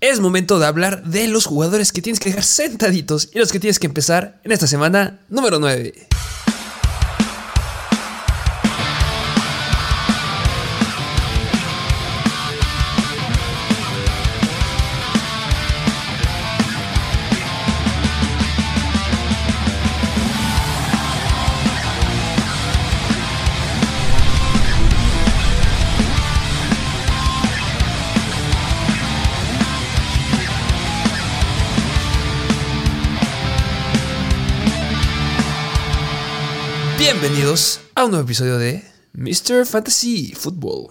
Es momento de hablar de los jugadores que tienes que dejar sentaditos y los que tienes que empezar en esta semana número 9. A un nuevo episodio de Mr. Fantasy Football.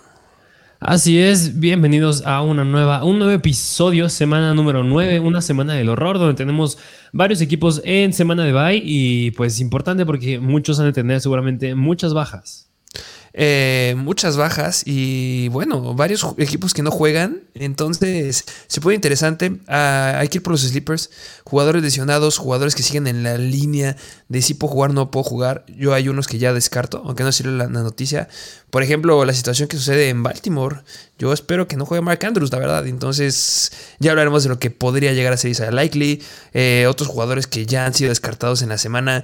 Así es, bienvenidos a una nueva, un nuevo episodio, semana número 9, una semana del horror, donde tenemos varios equipos en semana de bye y pues importante porque muchos han de tener seguramente muchas bajas. Eh, muchas bajas y bueno, varios equipos que no juegan. Entonces se pone interesante. Ah, hay que ir por los sleepers. Jugadores lesionados, jugadores que siguen en la línea de si puedo jugar, no puedo jugar. Yo hay unos que ya descarto, aunque no sirve la, la noticia. Por ejemplo, la situación que sucede en Baltimore. Yo espero que no juegue Mark Andrews, la verdad. Entonces ya hablaremos de lo que podría llegar a ser Isaiah Likely. Eh, otros jugadores que ya han sido descartados en la semana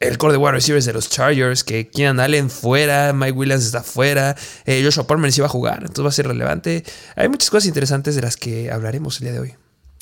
el core de wide receivers de los Chargers, que Keenan Allen fuera, Mike Williams está fuera, eh, Joshua Palmer sí va a jugar, entonces va a ser relevante. Hay muchas cosas interesantes de las que hablaremos el día de hoy.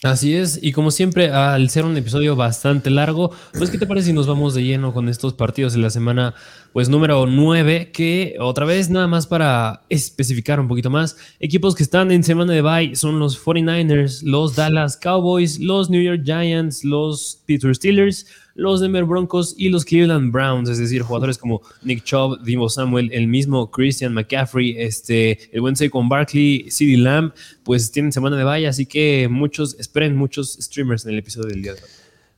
Así es, y como siempre, al ser un episodio bastante largo, pues ¿qué te parece si nos vamos de lleno con estos partidos de la semana, pues número 9, que otra vez nada más para especificar un poquito más, equipos que están en semana de bye son los 49ers, los Dallas Cowboys, los New York Giants, los Pittsburgh Steelers, los Denver Broncos y los Cleveland Browns, es decir, jugadores como Nick Chubb, Divo Samuel, el mismo Christian McCaffrey, este, el buen con Barkley, CD Lamb, pues tienen semana de valla, así que muchos, esperen muchos streamers en el episodio del día de hoy.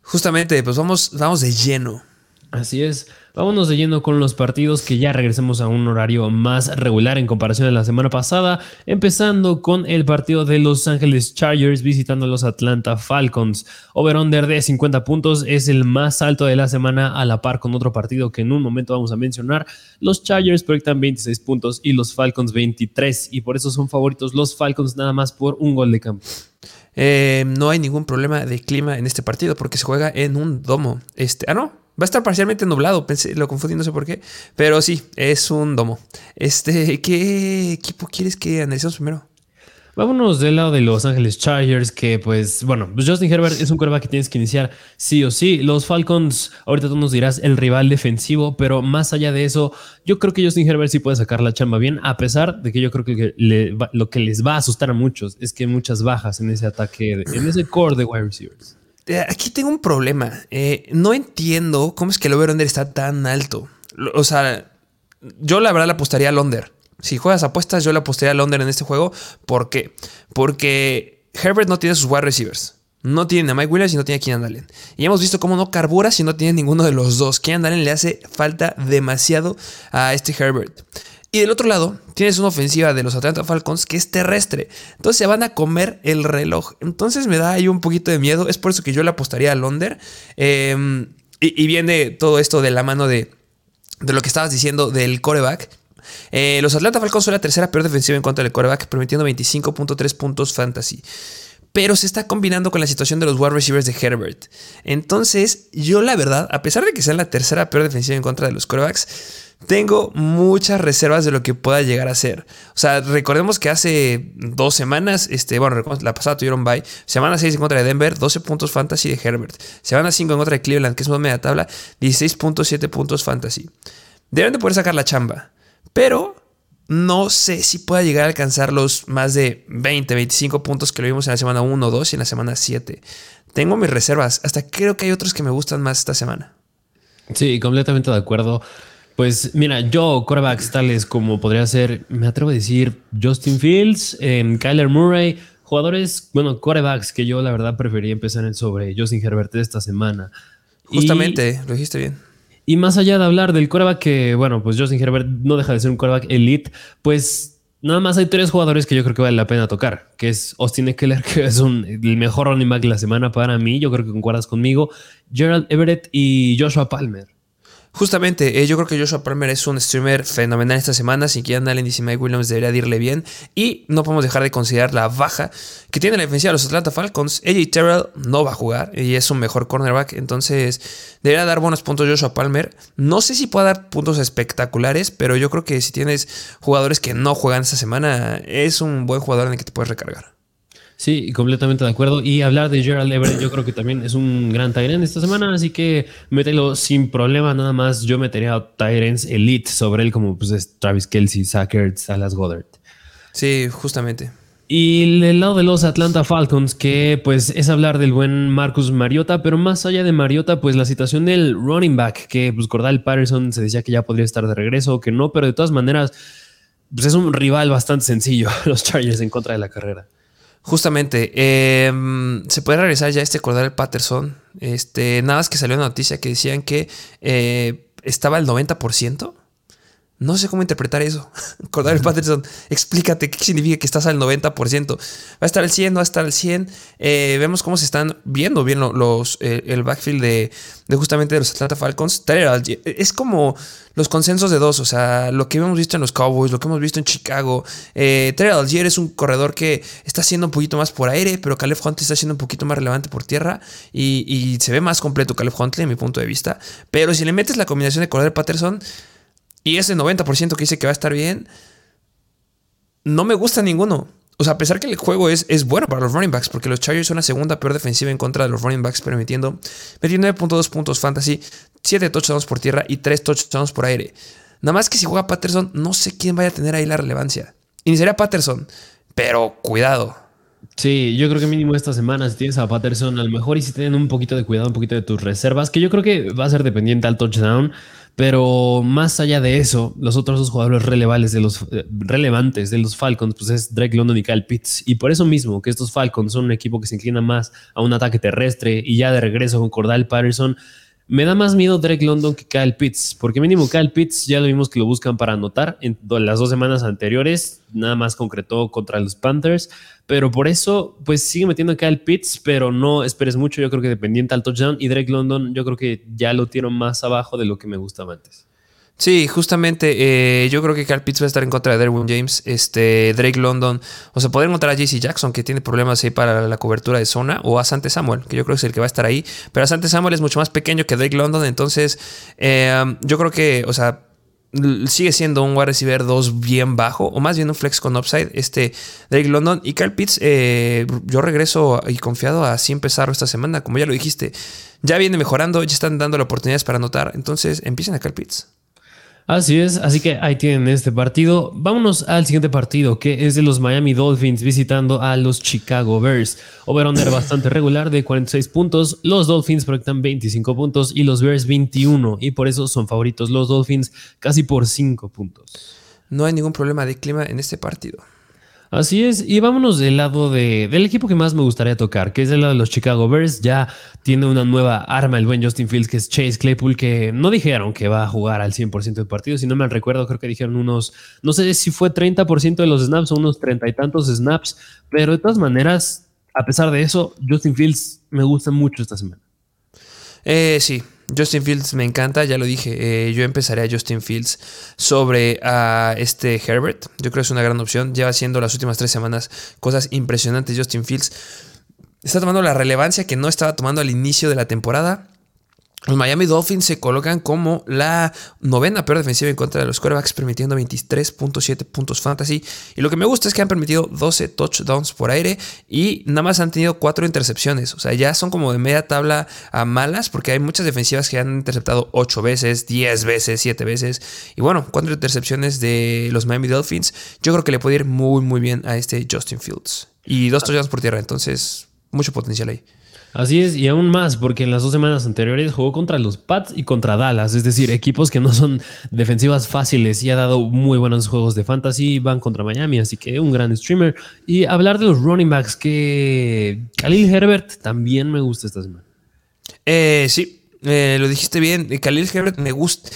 Justamente, pues vamos, vamos de lleno. Así es. Vámonos de lleno con los partidos que ya regresemos a un horario más regular en comparación a la semana pasada, empezando con el partido de Los Ángeles Chargers visitando a los Atlanta Falcons. Over-under de 50 puntos es el más alto de la semana a la par con otro partido que en un momento vamos a mencionar. Los Chargers proyectan 26 puntos y los Falcons 23 y por eso son favoritos los Falcons nada más por un gol de campo. Eh, no hay ningún problema de clima en este partido porque se juega en un domo. Este, ah, no, Va a estar parcialmente nublado, pensé, lo confundí, no sé por qué. Pero sí, es un domo. Este, ¿qué equipo quieres que analicemos primero? Vámonos del lado de Los Ángeles Chargers, que pues, bueno, pues Justin Herbert es un quarterback que tienes que iniciar sí o sí. Los Falcons, ahorita tú nos dirás el rival defensivo, pero más allá de eso, yo creo que Justin Herbert sí puede sacar la chamba bien, a pesar de que yo creo que lo que les va a asustar a muchos es que hay muchas bajas en ese ataque, en ese core de wide receivers. Eh, aquí tengo un problema. Eh, no entiendo cómo es que el over-under está tan alto. O sea, yo la verdad le apostaría al under. Si juegas apuestas, yo le apostaría al under en este juego. ¿Por qué? Porque Herbert no tiene sus wide receivers. No tiene a Mike Williams y no tiene a Keenan Allen. Y hemos visto cómo no carbura si no tiene ninguno de los dos. Keenan Allen le hace falta demasiado a este Herbert. Y del otro lado, tienes una ofensiva de los Atlanta Falcons que es terrestre. Entonces se van a comer el reloj. Entonces me da ahí un poquito de miedo. Es por eso que yo le apostaría al under. Em, y, viene todo esto de la mano de, de lo que estabas diciendo del coreback. Eh, los Atlanta Falcons son la tercera peor defensiva en contra del coreback, permitiendo 25.3 puntos fantasy pero se está combinando con la situación de los wide receivers de Herbert. Entonces, yo la verdad, a pesar de que sea la tercera peor defensiva en contra de los corebacks, tengo muchas reservas de lo que pueda llegar a ser. O sea, recordemos que hace dos semanas, este, bueno, la pasada tuvieron bye. Semana 6 en contra de Denver, 12 puntos fantasy de Herbert. Semana 5 en contra de Cleveland, que es una media tabla, 16.7 puntos fantasy. Deben de poder sacar la chamba. Pero no sé si pueda llegar a alcanzar los más de 20, 25 puntos que lo vimos en la semana 1, 2 y en la semana 7. Tengo mis reservas. Hasta creo que hay otros que me gustan más esta semana. Sí, completamente de acuerdo. Pues mira, yo, corebacks tales como podría ser, me atrevo a decir, Justin Fields, eh, Kyler Murray, jugadores, bueno, corebacks que yo la verdad prefería empezar en sobre Justin Herbert esta semana. Justamente, lo dijiste bien. Y más allá de hablar del coreback que, bueno, pues Justin Herbert no deja de ser un coreback elite, pues nada más hay tres jugadores que yo creo que vale la pena tocar, que es Austin Eckler, que es un, el mejor running back de la semana para mí, yo creo que concuerdas conmigo, Gerald Everett y Joshua Palmer. Justamente, eh, yo creo que Joshua Palmer es un streamer fenomenal esta semana. Si quieren Allen y Mike Williams debería de irle bien. Y no podemos dejar de considerar la baja que tiene la defensiva de los Atlanta Falcons. AJ Terrell no va a jugar y es un mejor cornerback. Entonces, debería dar buenos puntos Joshua Palmer. No sé si pueda dar puntos espectaculares, pero yo creo que si tienes jugadores que no juegan esta semana, es un buen jugador en el que te puedes recargar. Sí, completamente de acuerdo. Y hablar de Gerald Everett, yo creo que también es un gran Tyrant esta semana, así que mételo sin problema. Nada más yo metería a Tyrants Elite sobre él, como pues Travis Kelsey, Sackert, Salas Goddard. Sí, justamente. Y el lado de los Atlanta Falcons, que pues es hablar del buen Marcus Mariota, pero más allá de Mariota, pues la situación del running back, que pues Cordal Patterson se decía que ya podría estar de regreso o que no, pero de todas maneras, pues es un rival bastante sencillo, los Chargers en contra de la carrera. Justamente, em, se puede realizar ya este Cordell Patterson. Este, nada más que salió una noticia que decían que eh, estaba al 90%. No sé cómo interpretar eso. Cordell Patterson, explícate qué significa que estás al 90%. Va a estar al 100, no va a estar al 100. Eh, vemos cómo se están viendo bien los, eh, el backfield de, justamente de los Atlanta Falcons. Es como los consensos de dos, o sea, lo que hemos visto en los Cowboys, lo que hemos visto en Chicago. Eh, Algier es un corredor que está haciendo un poquito más por aire, pero Caleb Huntley está siendo un poquito más relevante por tierra y, y se ve más completo Caleb Huntley en mi punto de vista. Pero si le metes la combinación de Cordell Patterson y ese 90% que dice que va a estar bien, no me gusta ninguno. O sea, a pesar que el juego es, es bueno para los running backs, porque los Chargers son la segunda peor defensiva en contra de los running backs, permitiendo 29.2 puntos fantasy, 7 touchdowns por tierra y 3 touchdowns por aire. Nada más que si juega Patterson, no sé quién vaya a tener ahí la relevancia. Iniciaría Patterson, pero cuidado. Sí, yo creo que mínimo esta semana si tienes a Patterson, a lo mejor y si tienen un poquito de cuidado, un poquito de tus reservas, que yo creo que va a ser dependiente al touchdown. Pero más allá de eso, los otros dos jugadores relevantes de los, eh, relevantes de los Falcons, pues es Drake London y Kyle Pitts. Y por eso mismo que estos Falcons son un equipo que se inclina más a un ataque terrestre y ya de regreso con Cordal Patterson, me da más miedo Drake London que Kyle Pitts, porque mínimo Kyle Pitts ya lo vimos que lo buscan para anotar en las dos semanas anteriores, nada más concretó contra los Panthers, pero por eso pues sigue metiendo a Kyle Pitts, pero no esperes mucho, yo creo que dependiente al touchdown y Drake London yo creo que ya lo tiene más abajo de lo que me gustaba antes. Sí, justamente eh, yo creo que Carl Pitts va a estar en contra de Derwin James, este, Drake London, o sea, poder encontrar a JC Jackson que tiene problemas ahí para la cobertura de zona, o a Sante Samuel, que yo creo que es el que va a estar ahí, pero a Sante Samuel es mucho más pequeño que Drake London, entonces eh, yo creo que, o sea, sigue siendo un wide receiver 2 bien bajo, o más bien un flex con upside, este Drake London y Carl Pitts, eh, yo regreso y confiado a así empezar esta semana, como ya lo dijiste, ya viene mejorando, ya están dando oportunidades para anotar, entonces empiecen a Carl Pitts. Así es, así que ahí tienen este partido. Vámonos al siguiente partido, que es de los Miami Dolphins visitando a los Chicago Bears. Over-under bastante regular de 46 puntos. Los Dolphins proyectan 25 puntos y los Bears 21. Y por eso son favoritos los Dolphins casi por 5 puntos. No hay ningún problema de clima en este partido. Así es, y vámonos del lado de, del equipo que más me gustaría tocar, que es el lado de los Chicago Bears. Ya tiene una nueva arma el buen Justin Fields, que es Chase Claypool, que no dijeron que va a jugar al 100% del partido, si no me recuerdo, creo que dijeron unos, no sé si fue 30% de los snaps o unos treinta y tantos snaps, pero de todas maneras, a pesar de eso, Justin Fields me gusta mucho esta semana. Eh, sí, Justin Fields me encanta, ya lo dije. Eh, yo empezaré a Justin Fields sobre a este Herbert. Yo creo que es una gran opción. Lleva haciendo las últimas tres semanas cosas impresionantes. Justin Fields está tomando la relevancia que no estaba tomando al inicio de la temporada. Los Miami Dolphins se colocan como la novena peor defensiva en contra de los quarterbacks, permitiendo 23.7 puntos fantasy. Y lo que me gusta es que han permitido 12 touchdowns por aire y nada más han tenido 4 intercepciones. O sea, ya son como de media tabla a malas, porque hay muchas defensivas que han interceptado 8 veces, 10 veces, 7 veces. Y bueno, 4 intercepciones de los Miami Dolphins. Yo creo que le puede ir muy, muy bien a este Justin Fields. Y 2 touchdowns por tierra, entonces mucho potencial ahí. Así es, y aún más, porque en las dos semanas anteriores jugó contra los Pats y contra Dallas, es decir, equipos que no son defensivas fáciles y ha dado muy buenos juegos de fantasy, van contra Miami, así que un gran streamer. Y hablar de los running backs, que Khalil Herbert también me gusta esta semana. Eh, sí, eh, lo dijiste bien, Khalil Herbert me gusta.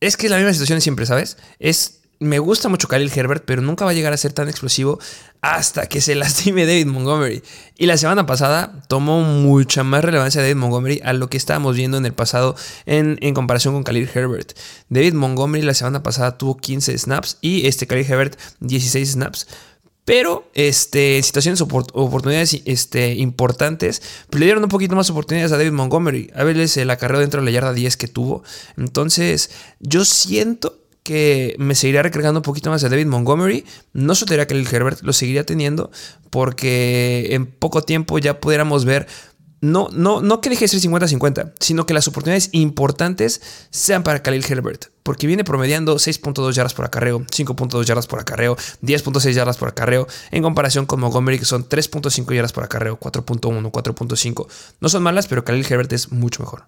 Es que es la misma situación siempre, ¿sabes? Es me gusta mucho Khalil Herbert, pero nunca va a llegar a ser tan explosivo hasta que se lastime David Montgomery. Y la semana pasada tomó mucha más relevancia David Montgomery a lo que estábamos viendo en el pasado en, comparación con Khalil Herbert. David Montgomery la semana pasada tuvo 15 snaps y este Khalil Herbert 16 snaps. Pero este, en situaciones oportunidades este, importantes, pues le dieron un poquito más oportunidades a David Montgomery. A veces el acarreo dentro de la yarda 10 que tuvo. Entonces, yo siento que me seguiría recargando un poquito más a David Montgomery. No soltaría que el Herbert lo seguiría teniendo porque en poco tiempo ya pudiéramos ver no, no, no que deje de ser 50-50, sino que las oportunidades importantes sean para Khalil Herbert, porque viene promediando 6.2 yardas por acarreo, 5.2 yardas por acarreo, 10.6 yardas por acarreo, en comparación con Montgomery, que son 3.5 yardas por acarreo, 4.1, 4.5. No son malas, pero Khalil Herbert es mucho mejor.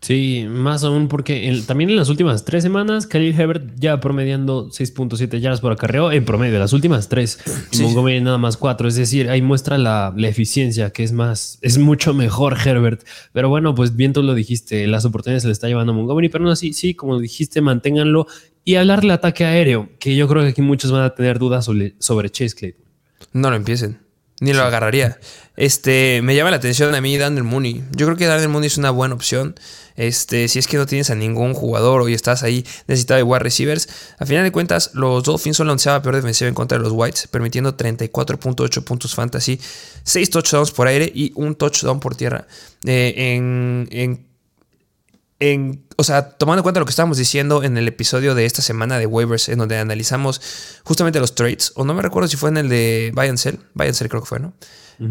Sí, más aún porque también en las últimas tres semanas, Khalil Herbert ya promediando 6.7 yardas por acarreo en promedio, las últimas tres. Montgomery nada más cuatro. Es decir, ahí muestra la, eficiencia, que es más, es mucho mejor Herbert. Pero bueno, pues bien tú lo dijiste, las oportunidades se le está llevando a Montgomery, pero no así, sí, como dijiste, manténganlo. Y hablar del ataque aéreo, que yo creo que aquí muchos van a tener dudas sobre, sobre Chase Claypool. No lo empiecen. Ni lo agarraría. Este, me llama la atención a mí Daniel Mooney. Yo creo que Daniel Mooney es una buena opción. Este, si es que no tienes a ningún jugador o estás ahí necesitado de wide receivers. A final de cuentas, los Dolphins son la onceava peor defensiva en contra de los Whites, permitiendo 34.8 puntos fantasy, 6 touchdowns por aire y un touchdown por tierra. Eh, en, en, en, o sea, tomando en cuenta lo que estábamos diciendo en el episodio de esta semana de waivers, en donde analizamos justamente los trades, o no me recuerdo si fue en el de Buy and Sell, Buy and Sell creo que fue, ¿no?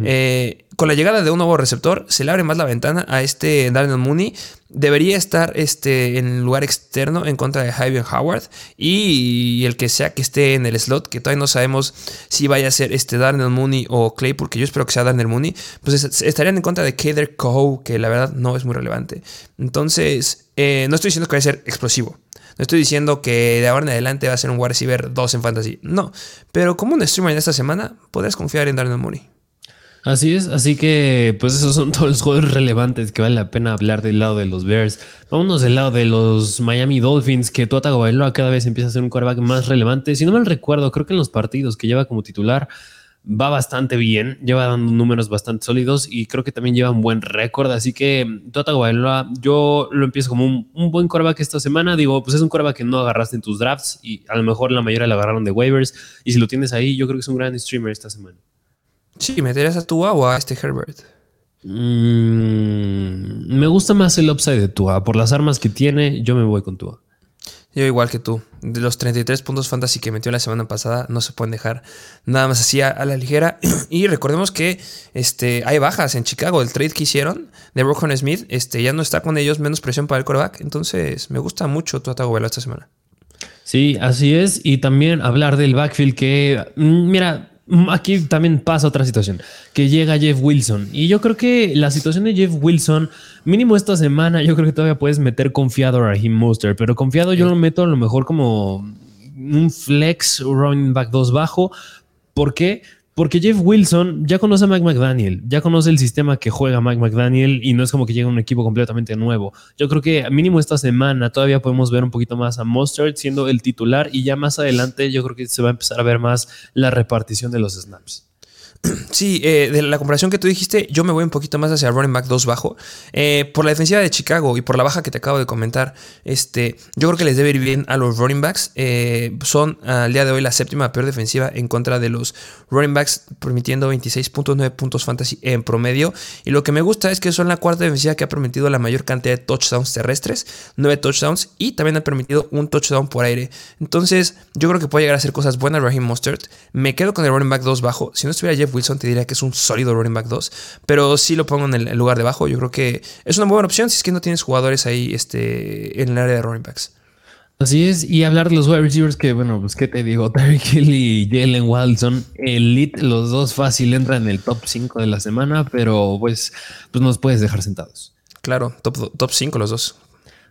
Eh, con la llegada de un nuevo receptor, se le abre más la ventana a este Daniel Mooney. Debería estar este, en lugar externo en contra de Javier Howard. Y, el que sea que esté en el slot, que todavía no sabemos si vaya a ser este Daniel Mooney o Clay, porque yo espero que sea Daniel Mooney, pues estarían en contra de Kader Coe, que la verdad no es muy relevante. Entonces, eh, no estoy diciendo que vaya a ser explosivo. No estoy diciendo que de ahora en adelante va a ser un wide receiver 2 en fantasy. No. Pero como un streamer en esta semana, podrías confiar en Daniel Mooney. Así es, así que pues esos son todos los juegos relevantes que vale la pena hablar del lado de los Bears. Vámonos del lado de los Miami Dolphins, que Tua Tagovailoa cada vez empieza a ser un quarterback más relevante. Si no me recuerdo, creo que en los partidos que lleva como titular va bastante bien, lleva dando números bastante sólidos y creo que también lleva un buen récord. Así que Tua Tagovailoa, yo lo empiezo como un, buen quarterback esta semana. Digo, pues es un quarterback que no agarraste en tus drafts y a lo mejor la mayoría lo agarraron de waivers. Y si lo tienes ahí, yo creo que es un gran streamer esta semana. Sí, ¿meterías a Tua o a este Herbert? Mm, me gusta más el upside de Tua. Por las armas que tiene, yo me voy con Tua. Yo igual que tú. De los 33 puntos fantasy que metió la semana pasada, no se pueden dejar nada más así a, la ligera. y recordemos que este, hay bajas en Chicago. El trade que hicieron de Rohan Smith este, ya no está con ellos, menos presión para el coreback. Entonces, me gusta mucho tu ataque esta semana. Sí, así es. Y también hablar del backfield que, mm, mira, aquí también pasa otra situación, que llega Jeff Wilson. Y yo creo que la situación de Jeff Wilson, mínimo esta semana, yo creo que todavía puedes meter confiado a Raheem Monster, pero confiado yo lo meto a lo mejor como un flex running back 2 bajo. ¿Por qué? Porque Jeff Wilson ya conoce a Mike McDaniel, ya conoce el sistema que juega Mike McDaniel y no es como que llega un equipo completamente nuevo. Yo creo que mínimo esta semana todavía podemos ver un poquito más a Mustard siendo el titular y ya más adelante yo creo que se va a empezar a ver más la repartición de los snaps. Sí, eh, de la comparación que tú dijiste, yo me voy un poquito más hacia running back 2 bajo. Eh, por la defensiva de Chicago y por la baja que te acabo de comentar, este, yo creo que les debe ir bien a los running backs. Eh, son al día de hoy la séptima peor defensiva en contra de los running backs, permitiendo 26.9 puntos fantasy en promedio. Y lo que me gusta es que son la cuarta defensiva que ha permitido la mayor cantidad de touchdowns terrestres, 9 touchdowns, y también ha permitido un touchdown por aire. Entonces, yo creo que puede llegar a hacer cosas buenas Raheem Mustard. Me quedo con el running back 2 bajo. Si no estuviera Jeff Wilson te diría que es un sólido running back 2, pero si lo pongo en el lugar de bajo. Yo creo que es una buena opción si es que no tienes jugadores ahí este, en el área de running backs. Así es, y hablar de los wide receivers que, bueno, pues qué te digo, Terry Hill y Jalen Wilson, elite, los dos fácil entran en el top 5 de la semana, pero pues, pues nos puedes dejar sentados. Claro, top 5 los dos.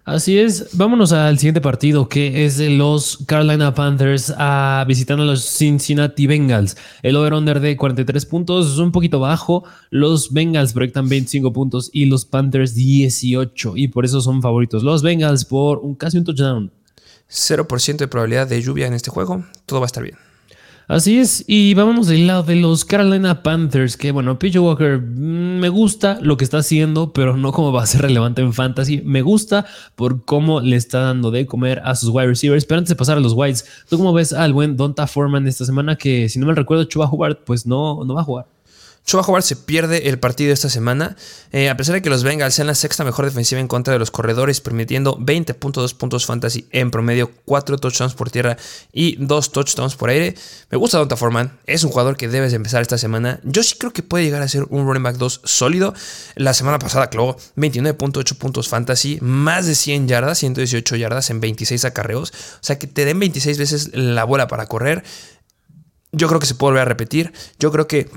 Así es, vámonos al siguiente partido que es de los Carolina Panthers a visitando a los Cincinnati Bengals. El over-under de 43 puntos es un poquito bajo. Los Bengals proyectan 25 puntos y los Panthers 18 y por eso son favoritos. Los Bengals por un casi un touchdown. 0% de probabilidad de lluvia en este juego. Todo va a estar bien. Así es, y vámonos del lado de los Carolina Panthers, que bueno, PJ Walker mm, me gusta lo que está haciendo, pero no como va a ser relevante en fantasy. Me gusta por cómo le está dando de comer a sus wide receivers. Pero antes de pasar a los wides, ¿tú cómo ves al buen Donta Foreman esta semana? Que si no me recuerdo, Chuba Hubbard, pues no, no va a jugar. Chuba Howard se pierde el partido esta semana, eh, a pesar de que los Bengals sean la sexta mejor defensiva en contra de los corredores, permitiendo 20.2 puntos fantasy en promedio, 4 touchdowns por tierra y 2 touchdowns por aire. Me gusta Donta Foreman, es un jugador que debes empezar esta semana. Yo sí creo que puede llegar a ser un running back 2 sólido. La semana pasada clavó 29.8 puntos fantasy, más de 100 yardas, 118 yardas en 26 acarreos. O sea que te den 26 veces la bola para correr. Yo creo que se puede volver a repetir. Yo creo que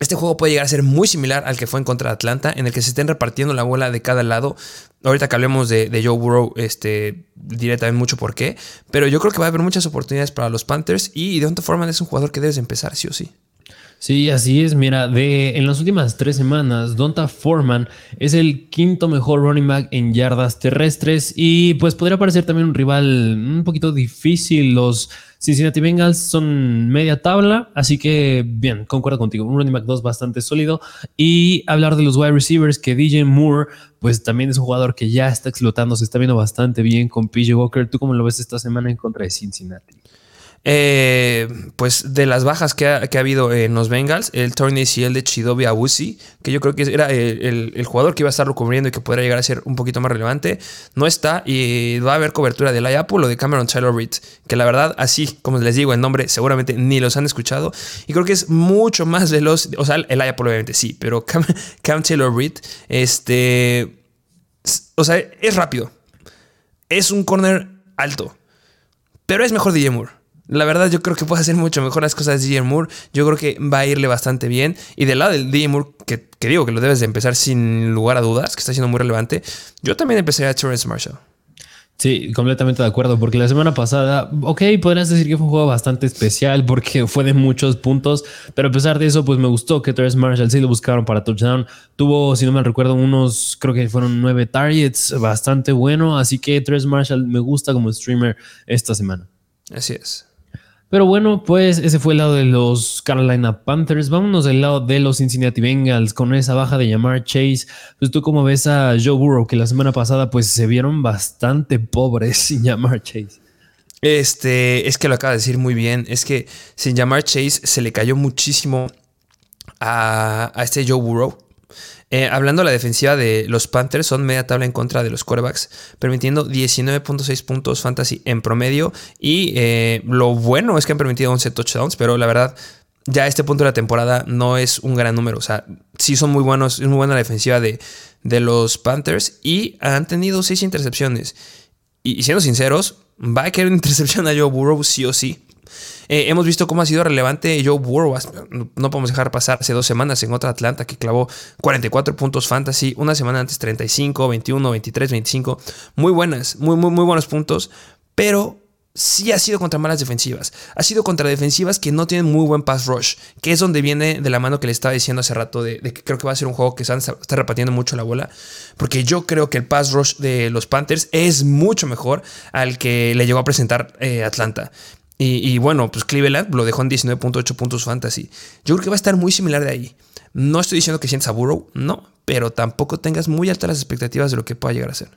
este juego puede llegar a ser muy similar al que fue en contra de Atlanta, en el que se estén repartiendo la bola de cada lado. Ahorita que hablemos de, Joe Burrow, este, diré también mucho por qué. Pero yo creo que va a haber muchas oportunidades para los Panthers y de otra forma es un jugador que debes empezar, sí o sí. Sí, así es. Mira, de, en las últimas tres semanas, Donta Foreman es el quinto mejor running back en yardas terrestres y pues podría parecer también un rival un poquito difícil. Los Cincinnati Bengals son media tabla, así que bien, concuerdo contigo. Un running back 2 bastante sólido. Y hablar de los wide receivers, que DJ Moore, pues también es un jugador que ya está explotando, se está viendo bastante bien con PJ Walker. ¿Tú cómo lo ves esta semana en contra de Cincinnati? Eh, pues de las bajas que ha, habido en los Bengals, el torneo ACL de Chidobe Awusi, que yo creo que era el, jugador que iba a estarlo cubriendo y que podría llegar a ser un poquito más relevante, no está y va a haber cobertura de la Apple o de Cameron Taylor Reed, que la verdad, así como les digo el nombre, seguramente ni los han escuchado y creo que es mucho más veloz, o sea, el Apple obviamente sí, pero Cam, Taylor Reed, este, o sea, es rápido, es un corner alto, pero es mejor DJ Moore. La verdad, yo creo que puede hacer mucho mejor las cosas de DJ Moore. Yo creo que va a irle bastante bien. Y del lado del DJ Moore, que, digo que lo debes de empezar sin lugar a dudas, que está siendo muy relevante, yo también empecé a Terrence Marshall. Sí, completamente de acuerdo, porque la semana pasada, ok, podrías decir que fue un juego bastante especial porque fue de muchos puntos, pero a pesar de eso, pues me gustó que Terrence Marshall sí lo buscaron para touchdown. Tuvo, si no me recuerdo, unos, creo que fueron nueve targets, bastante bueno, así que Terrence Marshall me gusta como streamer esta semana. Así es. Pero bueno, pues ese fue el lado de los Carolina Panthers. Vámonos del lado de los Cincinnati Bengals con esa baja de llamar Chase. Pues tú como ves a Joe Burrow que la semana pasada pues se vieron bastante pobres sin llamar Chase. Este, es que lo acaba de decir muy bien. Es que sin llamar Chase se le cayó muchísimo a, a este Joe Burrow. Eh, hablando de la defensiva de los Panthers, son media tabla en contra de los quarterbacks, permitiendo 19.6 puntos fantasy en promedio. Y eh, lo bueno es que han permitido 11 touchdowns, pero la verdad, ya a este punto de la temporada no es un gran número. O sea, sí son muy buenos, es muy buena la defensiva de, de los Panthers y han tenido 6 intercepciones. Y, siendo sinceros, va a quedar una intercepción a Joe Burrow sí o sí. Eh, hemos visto cómo ha sido relevante Joe Burrow. No podemos dejar pasar hace dos semanas en otra Atlanta que clavó 44 puntos fantasy. Una semana antes 35, 21, 23, 25. Muy buenas, muy, muy, muy buenos puntos. Pero sí ha sido contra malas defensivas. Ha sido contra defensivas que no tienen muy buen pass rush, que es donde viene de la mano que le estaba diciendo hace rato de, que creo que va a ser un juego que se está repartiendo mucho la bola, porque yo creo que el pass rush de los Panthers es mucho mejor al que le llegó a presentar eh, Atlanta. Y, bueno, pues Cleveland lo dejó en 19.8 puntos fantasy. Yo creo que va a estar muy similar de ahí. No estoy diciendo que sientas a Burrow, no, pero tampoco tengas muy altas las expectativas de lo que pueda llegar a ser.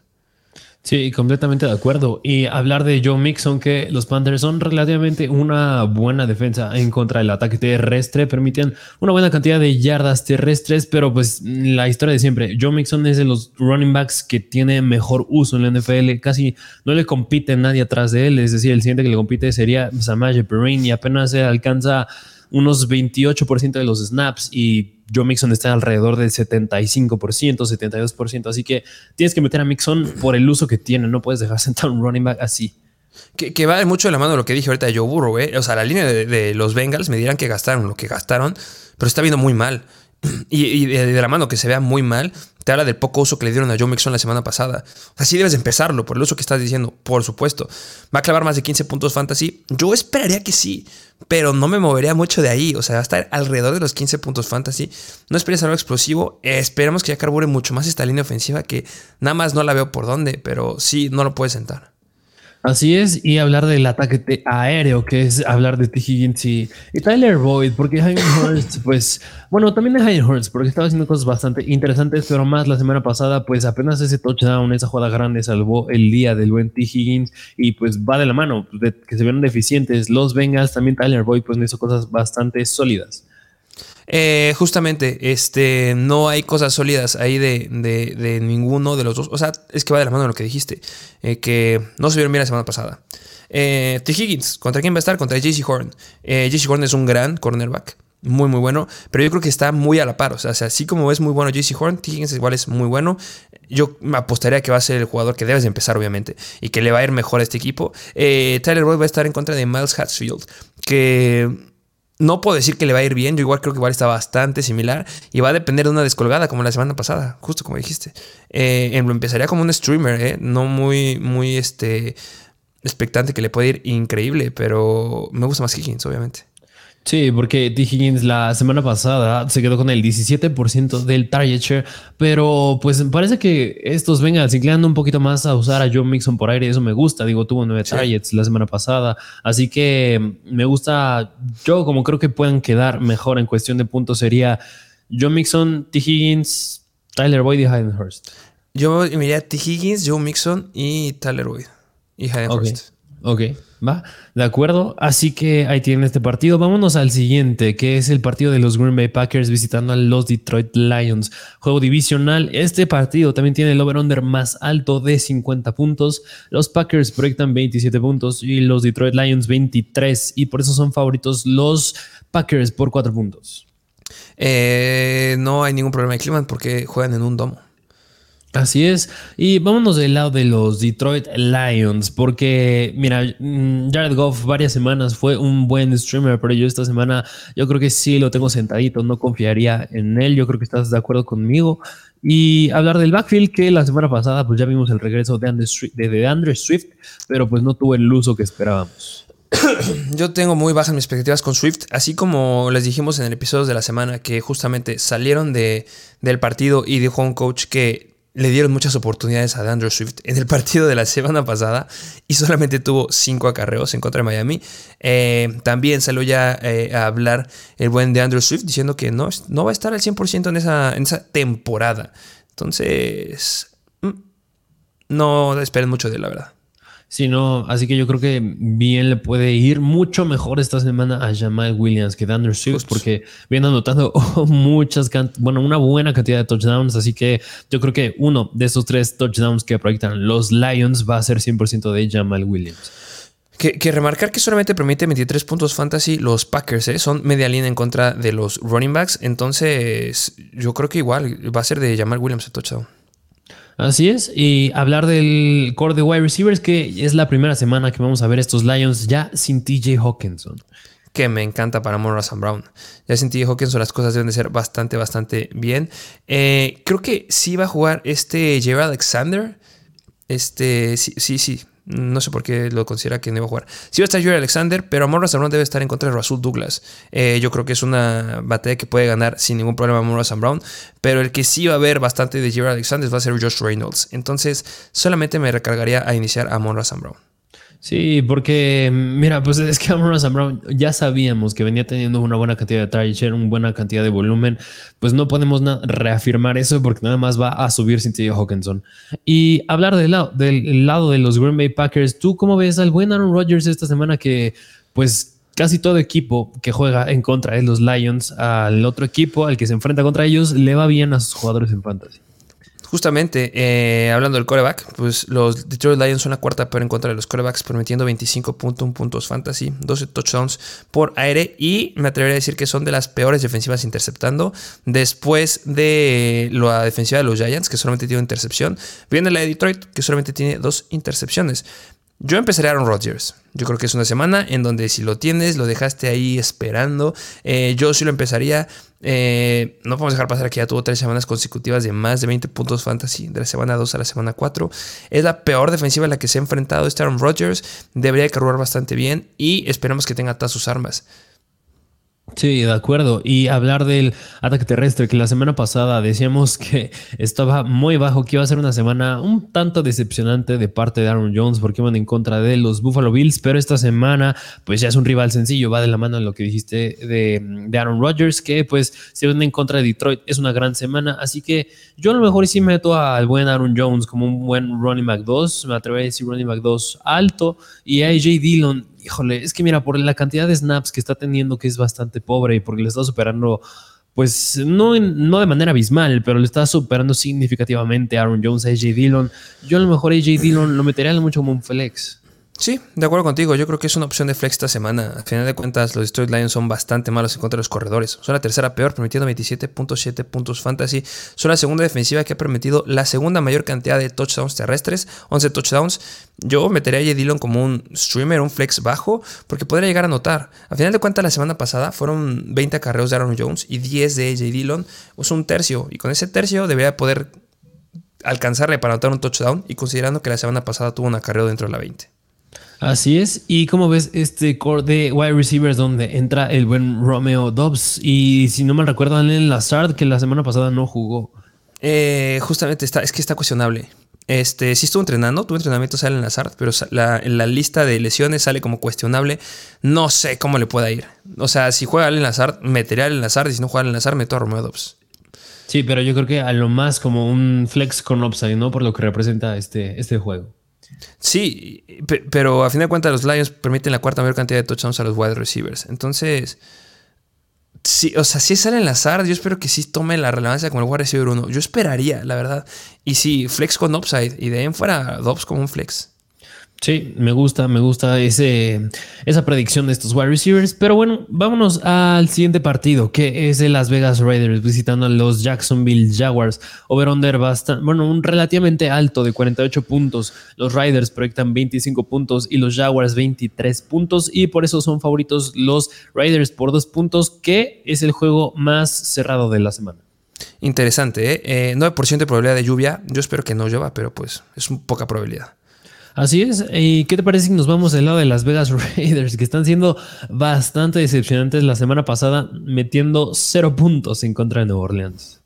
Sí, completamente de acuerdo. Y hablar de Joe Mixon, que los Panthers son relativamente una buena defensa en contra del ataque terrestre, permiten una buena cantidad de yardas terrestres, pero pues la historia de siempre, Joe Mixon es de los running backs que tiene mejor uso en la NFL, casi no le compite nadie atrás de él, es decir, el siguiente que le compite sería Samaje Perrine y apenas alcanza unos 28% de los snaps y Joe Mixon está alrededor del 75%, 72%. Así que tienes que meter a Mixon por el uso que tiene. No puedes dejar sentar un running back así. Que, va mucho de la mano de lo que dije ahorita de Joe Burrow. ¿eh? O sea, la línea de, los Bengals me dirán que gastaron lo que gastaron, pero está viendo muy mal. Y, de, la mano que se vea muy mal, te habla del poco uso que le dieron a Joe Mixon la semana pasada. Así debes empezarlo por el uso que estás diciendo, por supuesto. ¿Va a clavar más de 15 puntos fantasy? Yo esperaría que sí, pero no me movería mucho de ahí. O sea, va a estar alrededor de los 15 puntos fantasy. No esperes algo explosivo. esperamos que ya carbure mucho más esta línea ofensiva que nada más no la veo por dónde, pero sí, no lo puedes sentar. Así es, y hablar del ataque aéreo, que es hablar de T. Higgins y, Tyler Boyd, porque Hayden Hurst, pues, bueno, también de Hayden Hurst, porque estaba haciendo cosas bastante interesantes, pero más la semana pasada, pues apenas ese touchdown, esa jugada grande salvó el día del buen T. Higgins y pues va de la mano, de que se vieron deficientes los Bengals, también Tyler Boyd, pues hizo cosas bastante sólidas. Eh, justamente, este, no hay cosas sólidas ahí de, de, ninguno de los dos. O sea, es que va de la mano de lo que dijiste, eh, que no se vieron bien la semana pasada. Eh, T. Higgins, ¿contra quién va a estar? Contra JC Horn. Eh, JC Horn es un gran cornerback. Muy, muy bueno. Pero yo creo que está muy a la par. O sea, así como es muy bueno JC Horn, T. Higgins igual es muy bueno. Yo me apostaría que va a ser el jugador que debes de empezar, obviamente. Y que le va a ir mejor a este equipo. Tyler Boyd va a estar en contra de Miles Hatfield. Que no puedo decir que le va a ir bien, yo igual creo que igual está bastante similar y va a depender de una descolgada como la semana pasada, justo como dijiste. Eh, empezaría como un streamer, eh, no muy, muy este, expectante que le puede ir increíble, pero me gusta más Higgins, obviamente. Sí, porque T. Higgins la semana pasada se quedó con el 17% del target share, pero pues parece que estos vengan inclinando un poquito más a usar a Joe Mixon por aire, eso me gusta, digo, tuvo nueve targets la semana pasada, así que me gusta, yo como creo que puedan quedar mejor en cuestión de puntos sería Joe Mixon, T. Higgins, Tyler Boyd y Hayden Hurst. Yo me iría T. Higgins, Joe Mixon y Tyler Boyd y Hayden Hurst. Ok, va, de acuerdo. Así que ahí tienen este partido. Vámonos al siguiente, que es el partido de los Green Bay Packers visitando a los Detroit Lions. Juego divisional. Este partido también tiene el over-under más alto de 50 puntos. Los Packers proyectan 27 puntos y los Detroit Lions 23. Y por eso son favoritos los Packers por 4 puntos. Eh, no hay ningún problema de clima porque juegan en un domo. Así es. Y vámonos del lado de los Detroit Lions, porque mira, mm, Jared Goff varias semanas fue un buen streamer, pero yo esta semana yo creo que sí lo tengo sentadito, no confiaría en él, yo creo que estás de acuerdo conmigo. Y hablar del backfield, que la semana pasada pues ya vimos el regreso de Andre, Swift, pero pues no tuvo el uso que esperábamos. Yo tengo muy bajas mis expectativas con Swift, así como les dijimos en el episodio de la semana que justamente salieron de, del partido y dijo un coach que le dieron muchas oportunidades a Andrew Swift en el partido de la semana pasada y solamente tuvo cinco acarreos en contra de Miami. Eh, también salió ya eh, a hablar el buen de Andrew Swift diciendo que no, no va a estar al 100% en esa, en esa temporada. Entonces, mm, no esperen mucho de él, la verdad. Sí, no, así que yo creo que bien le puede ir mucho mejor esta semana a Jamal Williams que Andrew Swift, porque viene anotando muchas, bueno, una buena cantidad de touchdowns. Así que yo creo que uno de esos tres touchdowns que proyectan los Lions va a ser 100% de Jamal Williams. Que, remarcar que solamente permite 23 puntos fantasy los Packers, ¿eh? son media línea en contra de los running backs. Entonces, yo creo que igual va a ser de Jamal Williams el touchdown. Así es, y hablar del core de wide receivers, que es la primera semana que vamos a ver estos Lions ya sin TJ Hawkinson. Que me encanta para Monroe Brown. Ya sin TJ Hawkinson las cosas deben de ser bastante, bastante bien. Eh, creo que sí va a jugar este Jerry Alexander. Este, sí, sí, sí. No sé por qué lo considera que no iba a jugar. Sí va a estar Jerry Alexander, pero Amor Brown debe estar en contra de Rasul Douglas. Eh, yo creo que es una batalla que puede ganar sin ningún problema Amor Brown. Pero el que sí va a ver bastante de Jerry Alexander va a ser Josh Reynolds. Entonces, solamente me recargaría a iniciar a Amor Brown. Sí, porque mira, pues es que Amon Brown ya sabíamos que venía teniendo una buena cantidad de target una buena cantidad de volumen, pues no podemos reafirmar eso porque nada más va a subir sin T.J. Hawkinson. Y hablar del lado, del lado de los Green Bay Packers, ¿tú cómo ves al buen Aaron Rodgers esta semana que pues casi todo equipo que juega en contra de los Lions, al otro equipo al que se enfrenta contra ellos, le va bien a sus jugadores en fantasy? Justamente, eh, hablando del coreback, pues los Detroit Lions son la cuarta pero en contra de los corebacks, permitiendo 25.1 puntos fantasy, 12 touchdowns por aire y me atrevería a decir que son de las peores defensivas interceptando después de la defensiva de los Giants, que solamente tiene una intercepción. Viene la de Detroit, que solamente tiene dos intercepciones. Yo empezaría Aaron Rodgers. Yo creo que es una semana en donde si lo tienes, lo dejaste ahí esperando. Eh, yo sí lo empezaría. Eh, no podemos dejar pasar que ya tuvo tres semanas consecutivas de más de 20 puntos fantasy, de la semana 2 a la semana 4. Es la peor defensiva en la que se ha enfrentado este Aaron Rodgers. Debería cargar bastante bien y esperamos que tenga todas sus armas. Sí, de acuerdo. Y hablar del ataque terrestre, que la semana pasada decíamos que estaba muy bajo, que iba a ser una semana un tanto decepcionante de parte de Aaron Jones porque iban en contra de los Buffalo Bills, pero esta semana pues ya es un rival sencillo, va de la mano en lo que dijiste de, Aaron Rodgers, que pues se van en contra de Detroit, es una gran semana, así que yo a lo mejor sí meto al buen Aaron Jones como un buen running back 2, me atrevo a decir running back 2 alto, y AJ Dillon híjole, es que mira, por la cantidad de snaps que está teniendo, que es bastante pobre y porque le está superando, pues no, no de manera abismal, pero le está superando significativamente Aaron Jones, a AJ Dillon. Yo a lo mejor AJ Dillon lo metería mucho como un flex. Sí, de acuerdo contigo. Yo creo que es una opción de flex esta semana. Al final de cuentas, los Detroit Lions son bastante malos en contra de los corredores. Son la tercera peor, permitiendo 27.7 puntos fantasy. Son la segunda defensiva que ha permitido la segunda mayor cantidad de touchdowns terrestres, 11 touchdowns. Yo metería a J. Dillon como un streamer, un flex bajo, porque podría llegar a notar. Al final de cuentas, la semana pasada fueron 20 carreos de Aaron Jones y 10 de AJ Dillon. Es un tercio. Y con ese tercio debería poder alcanzarle para anotar un touchdown. Y considerando que la semana pasada tuvo un acarreo dentro de la 20. Así es. ¿Y cómo ves este core de wide receivers donde entra el buen Romeo Dobbs? Y si no me recuerdo, el Lazard, que la semana pasada no jugó. Eh, justamente está, es que está cuestionable. Este, sí estuvo entrenando, tuvo entrenamiento sale en Lazard, pero en la lista de lesiones sale como cuestionable. No sé cómo le pueda ir. O sea, si juega Allen Lazard, metería a Allen Lazard, y si no juega Allen Lazard, meto a Romeo Dobbs. Sí, pero yo creo que a lo más como un flex con upside, ¿no? Por lo que representa este, este juego. Sí, pero a fin de cuentas los Lions permiten la cuarta mayor cantidad de touchdowns a los wide receivers. Entonces, sí, o sea, si sale en azar, yo espero que sí tome la relevancia como el wide receiver 1. Yo esperaría, la verdad. Y sí, flex con upside y de en fuera Dobbs como un flex. Sí, me gusta, me gusta esa predicción de estos wide receivers. Pero bueno, vámonos al siguiente partido, que es de Las Vegas Raiders visitando a los Jacksonville Jaguars. Over-under bastante, bueno, un relativamente alto de 48 puntos. Los Raiders proyectan 25 puntos y los Jaguars 23 puntos. Y por eso son favoritos los Raiders por dos puntos, que es el juego más cerrado de la semana. Interesante, ¿eh? 9% eh, de probabilidad de lluvia. Yo espero que no llueva, pero pues es poca probabilidad. Así es. ¿Y qué te parece si nos vamos del lado de Las Vegas Raiders, que están siendo bastante decepcionantes la semana pasada, metiendo cero puntos en contra de Nueva Orleans?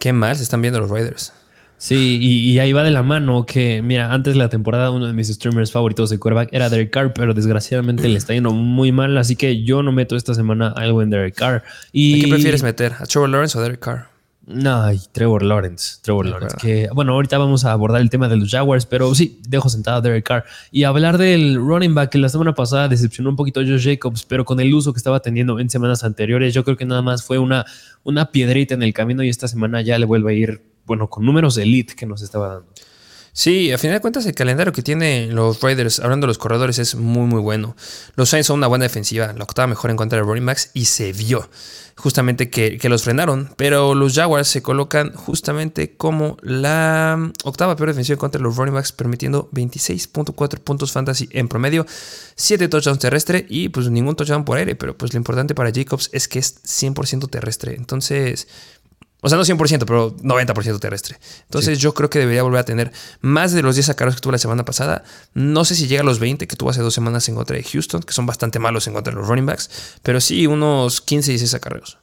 Qué mal se están viendo los Raiders. Sí, y, ahí va de la mano que, mira, antes de la temporada uno de mis streamers favoritos de quarterback era Derek Carr, pero desgraciadamente le está yendo muy mal, así que yo no meto esta semana algo en Derek Carr. Y... ¿A qué prefieres meter? ¿A Trevor Lawrence o Derek Carr? No, Trevor Lawrence. Trevor Lawrence. Que, bueno, ahorita vamos a abordar el tema de los Jaguars, pero sí, dejo sentado a Derek Carr. Y hablar del running back que la semana pasada decepcionó un poquito a Josh Jacobs, pero con el uso que estaba teniendo en semanas anteriores, yo creo que nada más fue una, una piedrita en el camino y esta semana ya le vuelve a ir, bueno, con números elite que nos estaba dando. Sí, a final de cuentas el calendario que tienen los Raiders, hablando de los corredores, es muy muy bueno. Los Saints son una buena defensiva, la octava mejor en contra de running backs y se vio justamente que, los frenaron. Pero los Jaguars se colocan justamente como la octava peor defensiva en contra de los running backs, permitiendo 26.4 puntos fantasy en promedio, 7 touchdowns terrestre y pues ningún touchdown por aire. Pero pues lo importante para Jacobs es que es 100% terrestre. Entonces o sea, no 100%, pero 90% terrestre. Entonces yo creo que debería volver a tener más de los 10 sacaros que tuvo la semana pasada. No sé si llega a los 20 que tuvo hace dos semanas en contra de Houston, que son bastante malos en contra de los running backs, pero sí unos 15 y 16 acarreos.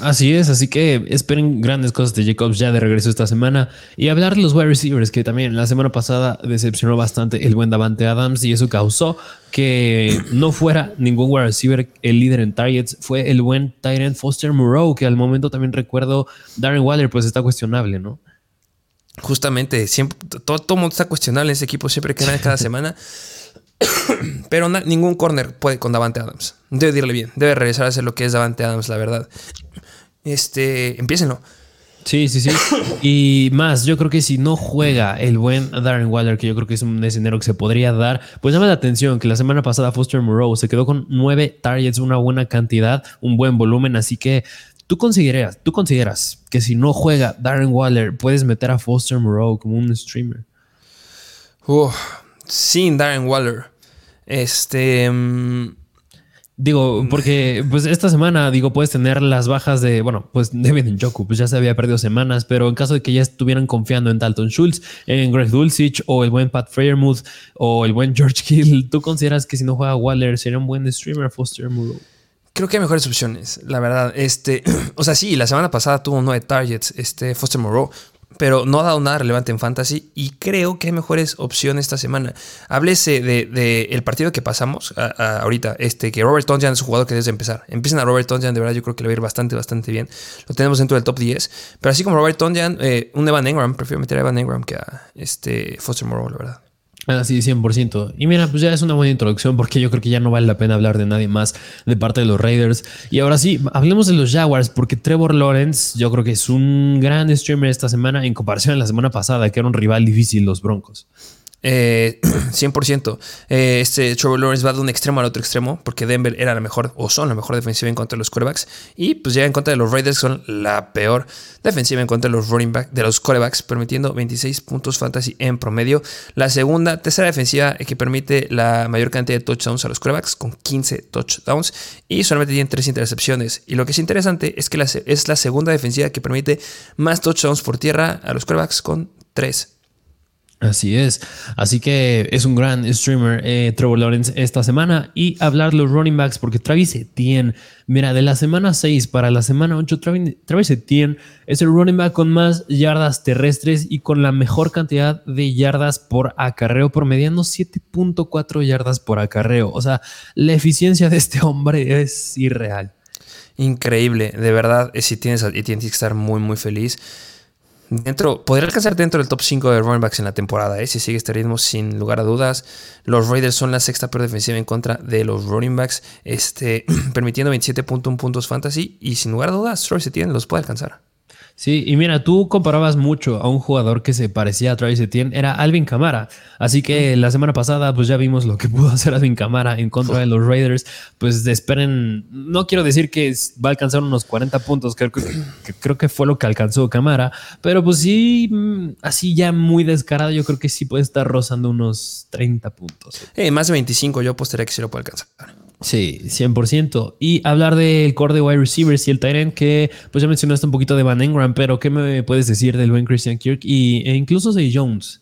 Así es, así que esperen grandes cosas de Jacobs ya de regreso esta semana. Y hablar de los wide receivers, que también la semana pasada decepcionó bastante el buen Davante Adams y eso causó que no fuera ningún wide receiver el líder en targets. Fue el buen Tyrant Foster Moreau, que al momento también recuerdo Darren Waller, pues está cuestionable, ¿no? Justamente, siempre, todo, el mundo está cuestionable en ese equipo, siempre que cada semana. Pero ningún corner puede con Davante Adams. Debe dirle bien. Debe regresar a hacer lo que es Davante Adams, la verdad. Este, empiécenlo. Sí, sí, sí. Y más, yo creo que si no juega el buen Darren Waller, que yo creo que es un escenario que se podría dar, pues llama la atención que la semana pasada Foster Moreau se quedó con nueve targets, una buena cantidad, un buen volumen. Así que tú consideras, tú consideras que si no juega Darren Waller, puedes meter a Foster Moreau como un streamer. sin Darren Waller. Este. Mm, Digo, porque pues esta semana, digo, puedes tener las bajas de, bueno, pues David Njoku, pues ya se había perdido semanas, pero en caso de que ya estuvieran confiando en Dalton Schultz, en Greg Dulcich o el buen Pat Freiermuth o el buen George Hill, ¿tú consideras que si no juega Waller sería un buen streamer Foster Moreau? Creo que hay mejores opciones, la verdad. Este, o sea, sí, la semana pasada tuvo nueve targets, este Foster Moreau, pero no ha dado nada relevante en fantasy y creo que hay mejores opciones esta semana. Háblese de, el partido que pasamos ahorita, este, que Robert Tonjan es un jugador que debe empezar. Empiecen a Robert Tonjan, de verdad yo creo que le va a ir bastante, bastante bien. Lo tenemos dentro del top 10. Pero así como Robert Tonjan, eh, un Evan Engram, prefiero meter a Evan Engram que a este Foster Moreau, la verdad. Ah, sí, 100%. Y mira, pues ya es una buena introducción porque yo creo que ya no vale la pena hablar de nadie más de parte de los Raiders. Y ahora sí, hablemos de los Jaguars porque Trevor Lawrence yo creo que es un gran streamer esta semana en comparación a la semana pasada, que era un rival difícil los Broncos. Eh, 100%. Eh, este Trevor Lawrence va de un extremo al otro extremo porque Denver era la mejor o son la mejor defensiva en contra de los quarterbacks y pues llega en contra de los Raiders son la peor defensiva en contra de los running back de los quarterbacks permitiendo 26 puntos fantasy en promedio. La segunda, tercera defensiva que permite la mayor cantidad de touchdowns a los quarterbacks con 15 touchdowns y solamente tienen 3 intercepciones. Y lo que es interesante es que es la segunda defensiva que permite más touchdowns por tierra a los quarterbacks con 3 Así es. Así que es un gran streamer eh, Trevor Lawrence esta semana. Y hablar los running backs, porque Travis Etienne, mira, de la semana 6 para la semana 8, Travis, Etienne es el running back con más yardas terrestres y con la mejor cantidad de yardas por acarreo, promediando 7.4 yardas por acarreo. O sea, la eficiencia de este hombre es irreal. Increíble, de verdad, si tienes, tienes que estar muy, muy feliz. Dentro, podría alcanzar dentro del top 5 de running backs en la temporada, ¿eh? si sigue este ritmo, sin lugar a dudas. Los Raiders son la sexta peor defensiva en contra de los running backs, este, permitiendo 27.1 puntos fantasy. Y sin lugar a dudas, Troy se tiene, los puede alcanzar. Sí, y mira, tú comparabas mucho a un jugador que se parecía a Travis Etienne, era Alvin Camara. Así que la semana pasada, pues ya vimos lo que pudo hacer Alvin Camara en contra de los Raiders. Pues esperen, no quiero decir que va a alcanzar unos 40 puntos, creo que, creo que fue lo que alcanzó Camara, pero pues sí, mm, así ya muy descarado, yo creo que sí puede estar rozando unos 30 puntos. Eh, más de 25, yo apostaría que sí lo puede alcanzar. Sí, 100%. Y hablar del core de wide receivers y el Tyrant, que pues ya mencionaste un poquito de Van Engram, pero ¿qué me puedes decir del buen Christian Kirk y, e incluso de Jones?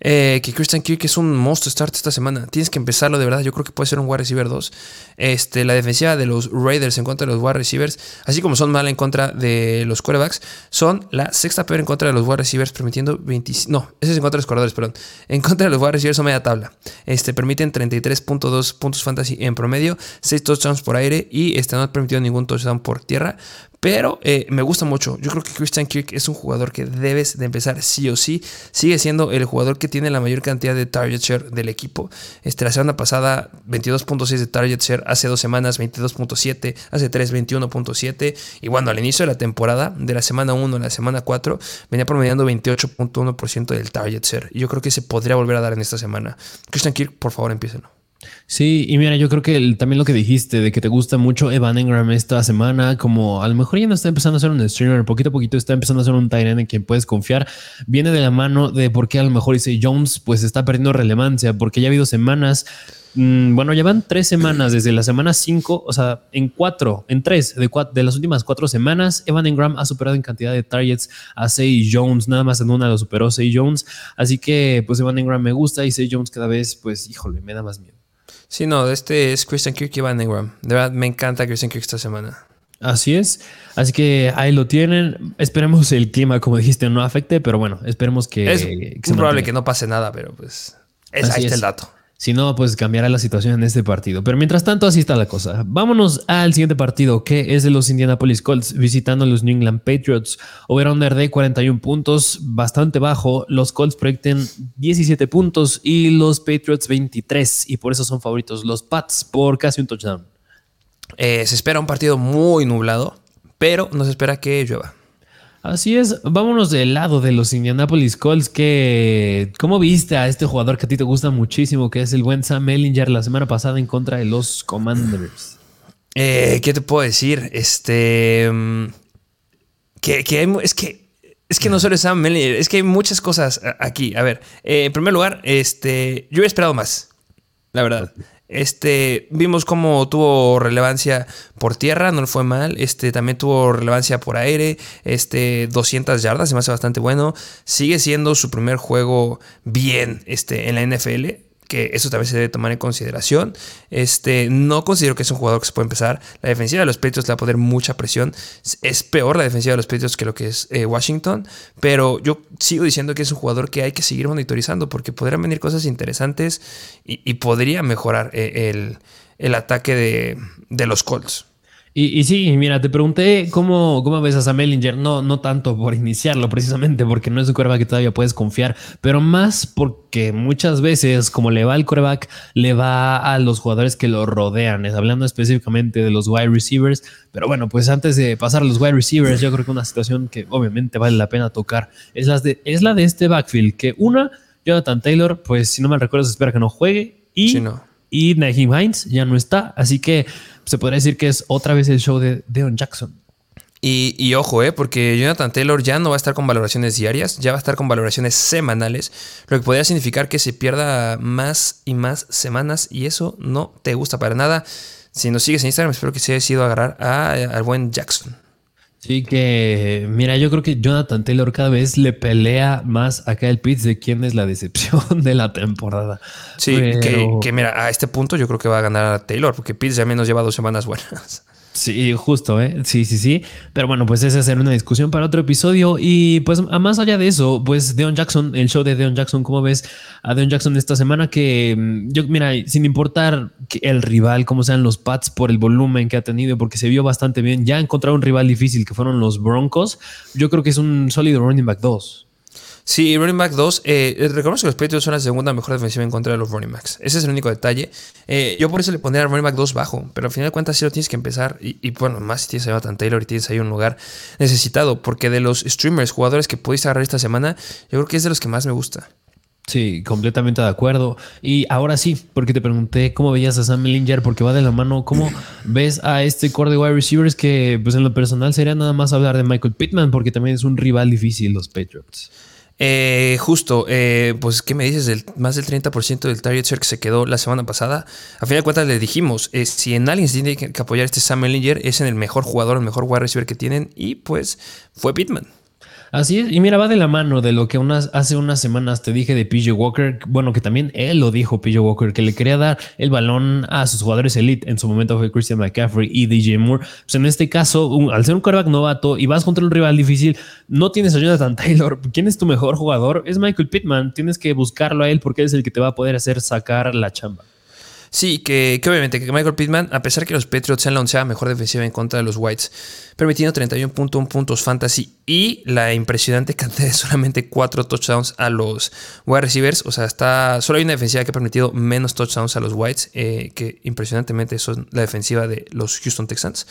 Eh, que Christian Kirk es un monstruo start esta semana. Tienes que empezarlo de verdad. Yo creo que puede ser un wide receiver 2. Este, la defensiva de los Raiders en contra de los wide receivers, así como son mal en contra de los quarterbacks, son la sexta peor en contra de los wide receivers, permitiendo 20. No, ese es en contra de los corredores, perdón. En contra de los wide receivers son media tabla. Este, permiten 33.2 puntos fantasy en promedio, 6 touchdowns por aire y este, no ha permitido ningún touchdown por tierra. Pero eh, me gusta mucho. Yo creo que Christian Kirk es un jugador que debes de empezar sí o sí. Sigue siendo el jugador que tiene la mayor cantidad de target share del equipo. Este, la semana pasada, 22.6 de target share. Hace dos semanas, 22.7. Hace tres, 21.7. Y bueno, al inicio de la temporada, de la semana 1 a la semana 4, venía promediando 28.1% del target share. Y yo creo que se podría volver a dar en esta semana. Christian Kirk, por favor, empiecen. Sí, y mira, yo creo que también lo que dijiste de que te gusta mucho Evan Engram esta semana, como a lo mejor ya no está empezando a ser un streamer, poquito a poquito está empezando a ser un tight en quien puedes confiar, viene de la mano de por qué a lo mejor dice Jones pues está perdiendo relevancia, porque ya ha habido semanas, mm, bueno, ya van tres semanas desde la semana cinco, o sea, en cuatro, en tres de, las últimas cuatro semanas, Evan Engram ha superado en cantidad de targets a Say Jones, nada más en una lo superó Say Jones, así que pues Evan Engram me gusta y Say Jones cada vez, pues híjole, me da más miedo. Sí, no, este es Christian Kirk y Van Engram. De verdad, me encanta Christian Kirk esta semana. Así es. Así que ahí lo tienen. Esperemos el clima, como dijiste, no afecte, pero bueno, esperemos que. Es probable que no pase nada, pero pues. ahí está el dato. Si no, pues cambiará la situación en este partido. Pero mientras tanto, así está la cosa. Vámonos al siguiente partido, que es de los Indianapolis Colts visitando a los New England Patriots. Over-under de 41 puntos, bastante bajo. Los Colts proyecten 17 puntos y los Patriots 23. Y por eso son favoritos los Pats por casi un touchdown. Eh, se espera un partido muy nublado, pero no se espera que llueva. Así es, vámonos del lado de los Indianapolis Colts. Que, ¿Cómo viste a este jugador que a ti te gusta muchísimo, que es el buen Sam Ellinger la semana pasada en contra de los Commanders? Eh, ¿Qué te puedo decir? Este. Mm, que, es que. Es que no solo es Sam Ellinger, es que hay muchas cosas aquí. A ver, eh, en primer lugar, este, yo he esperado más, la verdad. Este, vimos cómo tuvo relevancia por tierra, no le fue mal. Este, también tuvo relevancia por aire. Este, 200 yardas, se me hace bastante bueno. Sigue siendo su primer juego bien este, en la NFL. Que eso también se debe tomar en consideración. Este, no considero que es un jugador que se puede empezar. La defensiva de los Patriots le va a poner mucha presión. Es peor la defensiva de los Patriots que lo que es eh, Washington, pero yo sigo diciendo que es un jugador que hay que seguir monitorizando porque podrían venir cosas interesantes y, podría mejorar eh, el, ataque de, de los Colts. Y, sí, mira, te pregunté cómo, cómo ves a Sam Ellinger, no, no tanto por iniciarlo precisamente, porque no es un coreback que todavía puedes confiar, pero más porque muchas veces, como le va al coreback, le va a los jugadores que lo rodean, hablando específicamente de los wide receivers. Pero bueno, pues antes de pasar a los wide receivers, yo creo que una situación que obviamente vale la pena tocar es, las de, es la de este backfield, que una, Jonathan Taylor, pues si no me recuerdo, se espera que no juegue y... Y Naheem Hines ya no está, así que se podría decir que es otra vez el show de Deon Jackson. Y, ojo, eh, porque Jonathan Taylor ya no va a estar con valoraciones diarias, ya va a estar con valoraciones semanales, lo que podría significar que se pierda más y más semanas y eso no te gusta para nada. Si nos sigues en Instagram, espero que se haya sido agarrar al buen Jackson. Sí, que mira, yo creo que Jonathan Taylor cada vez le pelea más acá el Pitts de quién es la decepción de la temporada. Sí, que, que, mira, a este punto yo creo que va a ganar a Taylor, porque Pitts ya menos lleva dos semanas buenas. Sí, justo, ¿eh? Sí, sí, sí. Pero bueno, pues esa será una discusión para otro episodio. Y pues más allá de eso, pues Deon Jackson, el show de Deon Jackson, ¿cómo ves a Deon Jackson esta semana? Que mm, yo, mira, sin importar el rival, cómo sean los Pats por el volumen que ha tenido, porque se vio bastante bien, ya encontrado un rival difícil que fueron los Broncos. Yo creo que es un sólido running back 2. Sí, running back 2. Eh, eh, reconozco que los Patriots son la segunda mejor defensiva en contra de los running backs. Ese es el único detalle. Eh, yo por eso le pondría al running back 2 bajo, pero al final de cuentas sí lo tienes que empezar. Y, bueno, más si tienes a Jonathan Taylor y tienes ahí un lugar necesitado, porque de los streamers, jugadores que pudiste agarrar esta semana, yo creo que es de los que más me gusta. Sí, completamente de acuerdo. Y ahora sí, porque te pregunté cómo veías a Sam Mellinger, porque va de la mano, ¿cómo ves a este core de wide receivers que pues en lo personal sería nada más hablar de Michael Pittman, porque también es un rival difícil los Patriots? Eh, justo, eh, pues, ¿qué me dices? Del, más del 30% del target share que se quedó la semana pasada. A fin de cuentas, le dijimos: eh, si en alguien se tiene que, apoyar este Sam Ellinger, es en el mejor jugador, el mejor wide receiver que tienen, y pues fue Pittman. Así es, y mira, va de la mano de lo que hace unas semanas te dije de PJ Walker, bueno, que también él lo dijo, PJ Walker, que le quería dar el balón a sus jugadores elite, en su momento fue Christian McCaffrey y DJ Moore. Pues en este caso, al ser un quarterback novato y vas contra un rival difícil, no tienes a Jonathan Taylor. ¿Quién es tu mejor jugador? Es Michael Pittman, tienes que buscarlo a él porque es el que te va a poder hacer sacar la chamba. Sí, que, obviamente que Michael Pittman, a pesar que los Patriots sean la mejor defensiva en contra de los Whites, permitiendo 31.1 puntos fantasy y la impresionante cantidad de solamente 4 touchdowns a los wide receivers. O sea, está solo hay una defensiva que ha permitido menos touchdowns a los Whites, eh, que impresionantemente son la defensiva de los Houston Texans.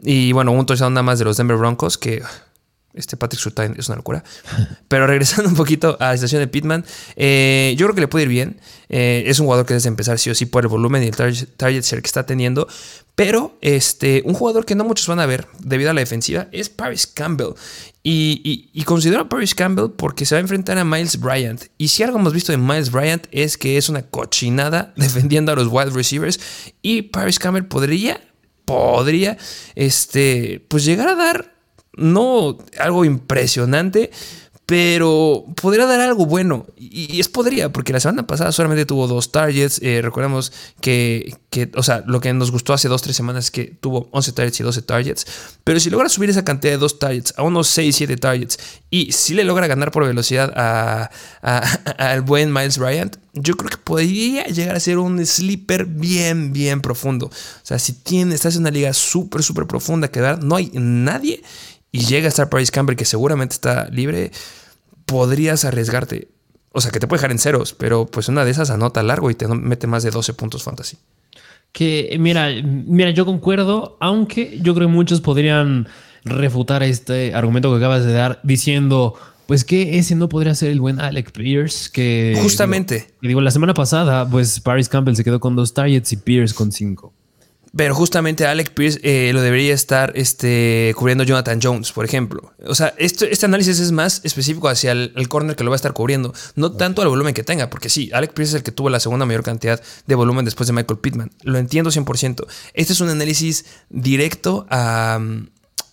Y bueno, un touchdown nada más de los Denver Broncos, que este Patrick Surtain es una locura. Pero regresando un poquito a la situación de Pittman, eh, yo creo que le puede ir bien. Eh, es un jugador que debe empezar sí o sí por el volumen y el target, share que está teniendo. Pero este, un jugador que no muchos van a ver debido a la defensiva es Paris Campbell. Y, y, considero a Paris Campbell porque se va a enfrentar a Miles Bryant. Y si algo hemos visto de Miles Bryant es que es una cochinada defendiendo a los wide receivers. Y Paris Campbell podría, podría, este, pues llegar a dar no algo impresionante, pero podría dar algo bueno. Y, es podría, porque la semana pasada solamente tuvo dos targets. Eh, recordemos que, que, o sea, lo que nos gustó hace dos, tres semanas es que tuvo 11 targets y 12 targets. Pero si logra subir esa cantidad de dos targets a unos 6, 7 targets y si le logra ganar por velocidad al buen Miles Bryant, yo creo que podría llegar a ser un sleeper bien, bien profundo. O sea, si tienes, estás en una liga súper, súper profunda que dar, no hay nadie y llega a estar Paris Campbell, que seguramente está libre, podrías arriesgarte. O sea, que te puede dejar en ceros, pero pues una de esas anota largo y te mete más de 12 puntos fantasy. Que mira, mira, yo concuerdo, aunque yo creo que muchos podrían refutar este argumento que acabas de dar diciendo, pues que ese no podría ser el buen Alec Pierce, que... Justamente. digo, la semana pasada, pues Paris Campbell se quedó con dos targets y Pierce con cinco. Pero justamente Alec Pierce eh, lo debería estar este, cubriendo Jonathan Jones, por ejemplo. O sea, este, este análisis es más específico hacia el, corner que lo va a estar cubriendo, no tanto al volumen que tenga, porque sí, Alec Pierce es el que tuvo la segunda mayor cantidad de volumen después de Michael Pittman. Lo entiendo 100%. Este es un análisis directo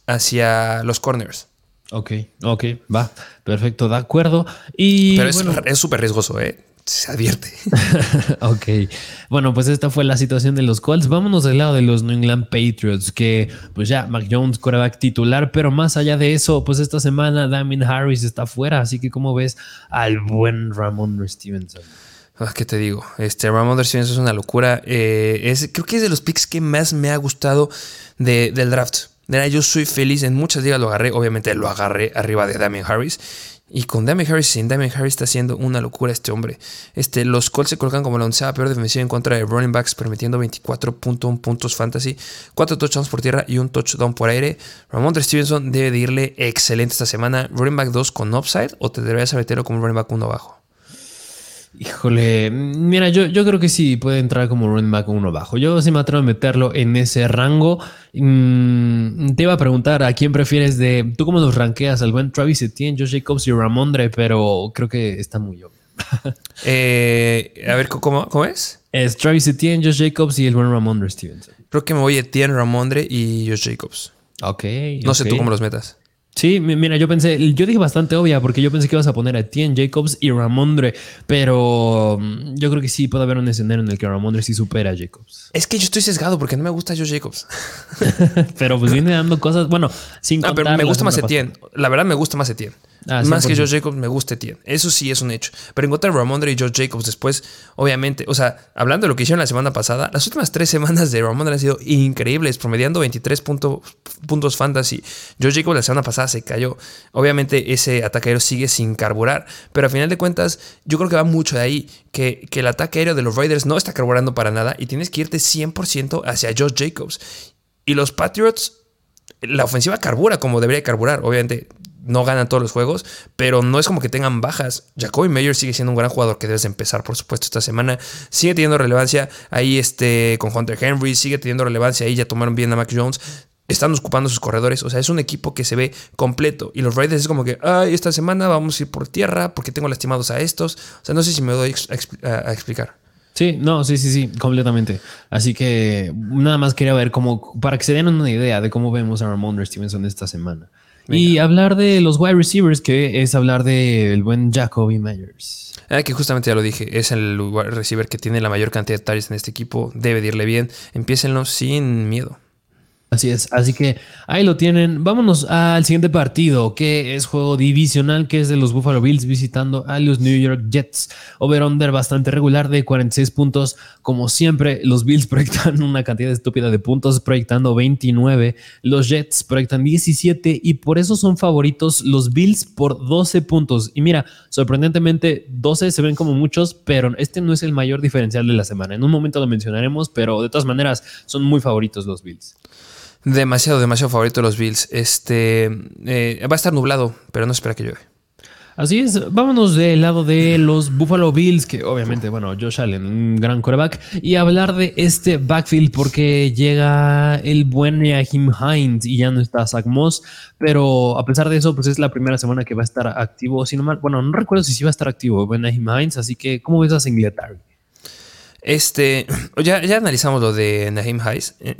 hacia los corners. Ok, ok, va, perfecto, de acuerdo. Y, Pero es súper riesgoso, ¿eh? Se advierte. ok. Bueno, pues esta fue la situación de los Colts. Vámonos del lado de los New England Patriots, que pues ya Mac Jones, quarterback titular, pero más allá de eso, pues esta semana Damien Harris está fuera. Así que, ¿cómo ves al buen Ramon Stevenson? Ah, ¿Qué te digo? Este Ramon Stevenson es una locura. Eh, es, creo que es de los picks que más me ha gustado del draft. yo soy feliz. En muchas ligas lo agarré. Obviamente lo agarré arriba de Damien Harris. Y con Damien Harris sin Damien Harris está haciendo una locura este hombre. Este, los Colts se colocan como la onceava peor defensiva en contra de running backs, permitiendo 24.1 puntos fantasy, 4 touchdowns por tierra y un touchdown por aire. Ramon Stevenson debe de irle excelente esta semana. Running back 2 con upside o te deberías meterlo como running back 1 abajo. Híjole, mira, yo, yo creo que sí puede entrar como running back uno bajo. Yo sí me atrevo a meterlo en ese rango. Mm, te iba a preguntar a quién prefieres de. ¿Tú cómo los rankeas? Al buen Travis Etienne, Josh Jacobs y Ramondre, pero creo que está muy obvio. Eh, a ver, ¿cómo, ¿cómo es? Es Travis Etienne, Josh Jacobs y el buen Ramondre Stevenson. Creo que me voy Etienne, Ramondre y Josh Jacobs. Ok. No sé tú cómo los metas. Sí, mira, yo pensé, yo dije bastante obvia porque yo pensé que ibas a poner a Etienne Jacobs y Ramondre, pero mm, yo creo que sí puede haber un escenario en el que Ramondre sí supera a Jacobs. Es que yo estoy sesgado porque no me gusta Josh Jacobs. pero pues viene dando cosas, bueno, sin Ah, pero me gusta más Etienne. La verdad me gusta más Etienne. Ah, más que Josh Jacobs me gusta Etienne. Eso sí es un hecho. Pero encontrar Ramondre y Josh Jacobs después, obviamente, o sea, hablando de lo que hicieron la semana pasada, las últimas tres semanas de Ramondre han sido increíbles, promediando 23 puntos fantasy. Josh Jacobs la semana pasada se cayó. Obviamente ese ataque aéreo sigue sin carburar, pero a final de cuentas yo creo que va mucho de ahí, que, que el ataque aéreo de los Raiders no está carburando para nada y tienes que irte 100% hacia Josh Jacobs. Y los Patriots la ofensiva carbura como debería carburar. Obviamente, no ganan todos los juegos, pero no es como que tengan bajas. Jacoby Mayer sigue siendo un gran jugador que debes empezar, por supuesto, esta semana. Sigue teniendo relevancia ahí este, con Hunter Henry, sigue teniendo relevancia ahí, ya tomaron bien a Mac Jones. Están ocupando sus corredores, o sea, es un equipo que se ve completo. Y los Raiders es como que, ay, esta semana vamos a ir por tierra porque tengo lastimados a estos. O sea, no sé si me doy a, explicar. Sí, no, sí, sí, sí, completamente. Así que nada más quería ver cómo, para que se den una idea de cómo vemos a Ramon Stevenson esta semana. Y hablar de los wide receivers, que es hablar del buen Jacoby Myers. Ah, que justamente ya lo dije, es el wide receiver que tiene la mayor cantidad de targets en este equipo. Debe de irle bien. Empiécenlo sin miedo. Así es, así que ahí lo tienen. Vámonos al siguiente partido, que es juego divisional, que es de los Buffalo Bills visitando a los New York Jets. Over-under bastante regular de 46 puntos. Como siempre, los Bills proyectan una cantidad estúpida de puntos, proyectando 29. Los Jets proyectan 17 y por eso son favoritos los Bills por 12 puntos. Y mira, sorprendentemente 12 se ven como muchos, pero este no es el mayor diferencial de la semana. En un momento lo mencionaremos, pero de todas maneras son muy favoritos los Bills. Demasiado, demasiado favorito de los Bills. Este eh, va a estar nublado, pero no espera que llueve. Así es, vámonos del lado de los Buffalo Bills, que obviamente, bueno, Josh Allen, un gran quarterback, y hablar de este backfield porque llega el buen Jim Hines y ya no está Zach Moss, pero a pesar de eso, pues es la primera semana que va a estar activo, si no mal, bueno, no recuerdo si sí va a estar activo Jim Hines, así que, ¿cómo ves a Singletary? Este, ya, ya analizamos lo de Naheem Hines, eh,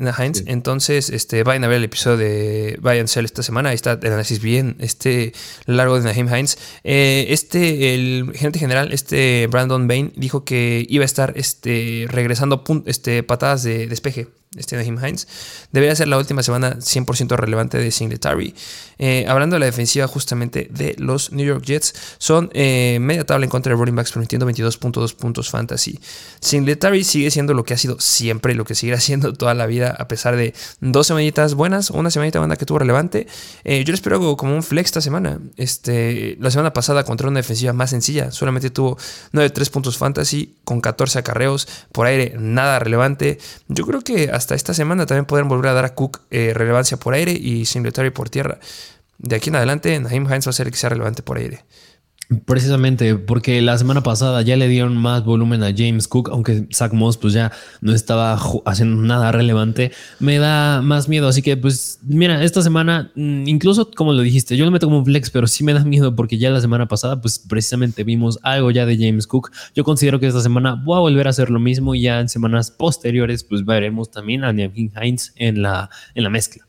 entonces este, vayan a ver el episodio de Bayern Cell esta semana, ahí está el análisis bien este largo de Naheem Hines. Eh, este, el gerente general, este Brandon Bain, dijo que iba a estar este, regresando este, patadas de despeje este Naheem Hines, debería ser la última semana 100% relevante de Singletary. Eh, hablando de la defensiva justamente de los New York Jets, son eh, media tabla en contra de running backs, permitiendo 22.2 puntos fantasy. Singletary sigue siendo lo que ha sido siempre y lo que seguirá siendo toda la vida, a pesar de dos semanitas buenas, una semanita buena que tuvo relevante. Eh, yo le espero como un flex esta semana. Este, la semana pasada contra una defensiva más sencilla, solamente tuvo 9-3 puntos fantasy con 14 acarreos por aire, nada relevante. Yo creo que hasta hasta esta semana también podrán volver a dar a Cook eh, relevancia por aire y Singletary por tierra. De aquí en adelante, Naheem Hines va a ser el que sea relevante por aire. Precisamente porque la semana pasada ya le dieron más volumen a James Cook, aunque Zach Moss pues ya no estaba haciendo nada relevante, me da más miedo. Así que pues mira, esta semana, mm, incluso como lo dijiste, yo lo meto como un flex, pero sí me da miedo porque ya la semana pasada pues precisamente vimos algo ya de James Cook. Yo considero que esta semana voy a volver a hacer lo mismo y ya en semanas posteriores pues veremos también a Niamkin Hines en la, en la mezcla.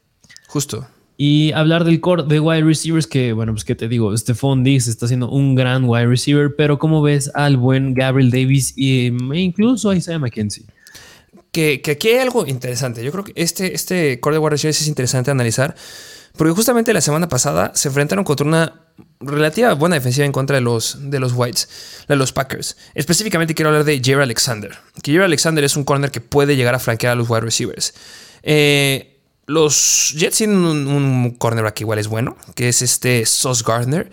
Justo. Y hablar del core de wide receivers, que bueno, pues que te digo, Stephon Diggs está siendo un gran wide receiver, pero ¿cómo ves al buen Gabriel Davis e incluso a Isaiah McKenzie? Que, que, aquí hay algo interesante. Yo creo que este, este core de wide receivers es interesante analizar, porque justamente la semana pasada se enfrentaron contra una relativa buena defensiva en contra de los, de los Whites, de los Packers. Específicamente quiero hablar de Jerry Alexander. Que Jerry Alexander es un corner que puede llegar a franquear a los wide receivers. Eh, los Jets tienen un, un, cornerback igual es bueno, que es este Sauce Gardner.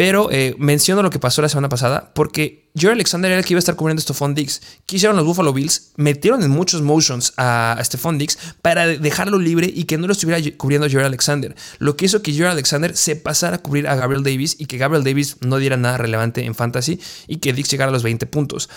Pero eh, menciono lo que pasó la semana pasada porque Jerry Alexander era el que iba a estar cubriendo a Stephon Diggs. ¿Qué hicieron los Buffalo Bills? Metieron en muchos motions a, a Stephon Diggs para dejarlo libre y que no lo estuviera cubriendo Jerry Alexander. Lo que hizo que Jerry Alexander se pasara a cubrir a Gabriel Davis y que Gabriel Davis no diera nada relevante en fantasy y que Diggs llegara a los 20 puntos.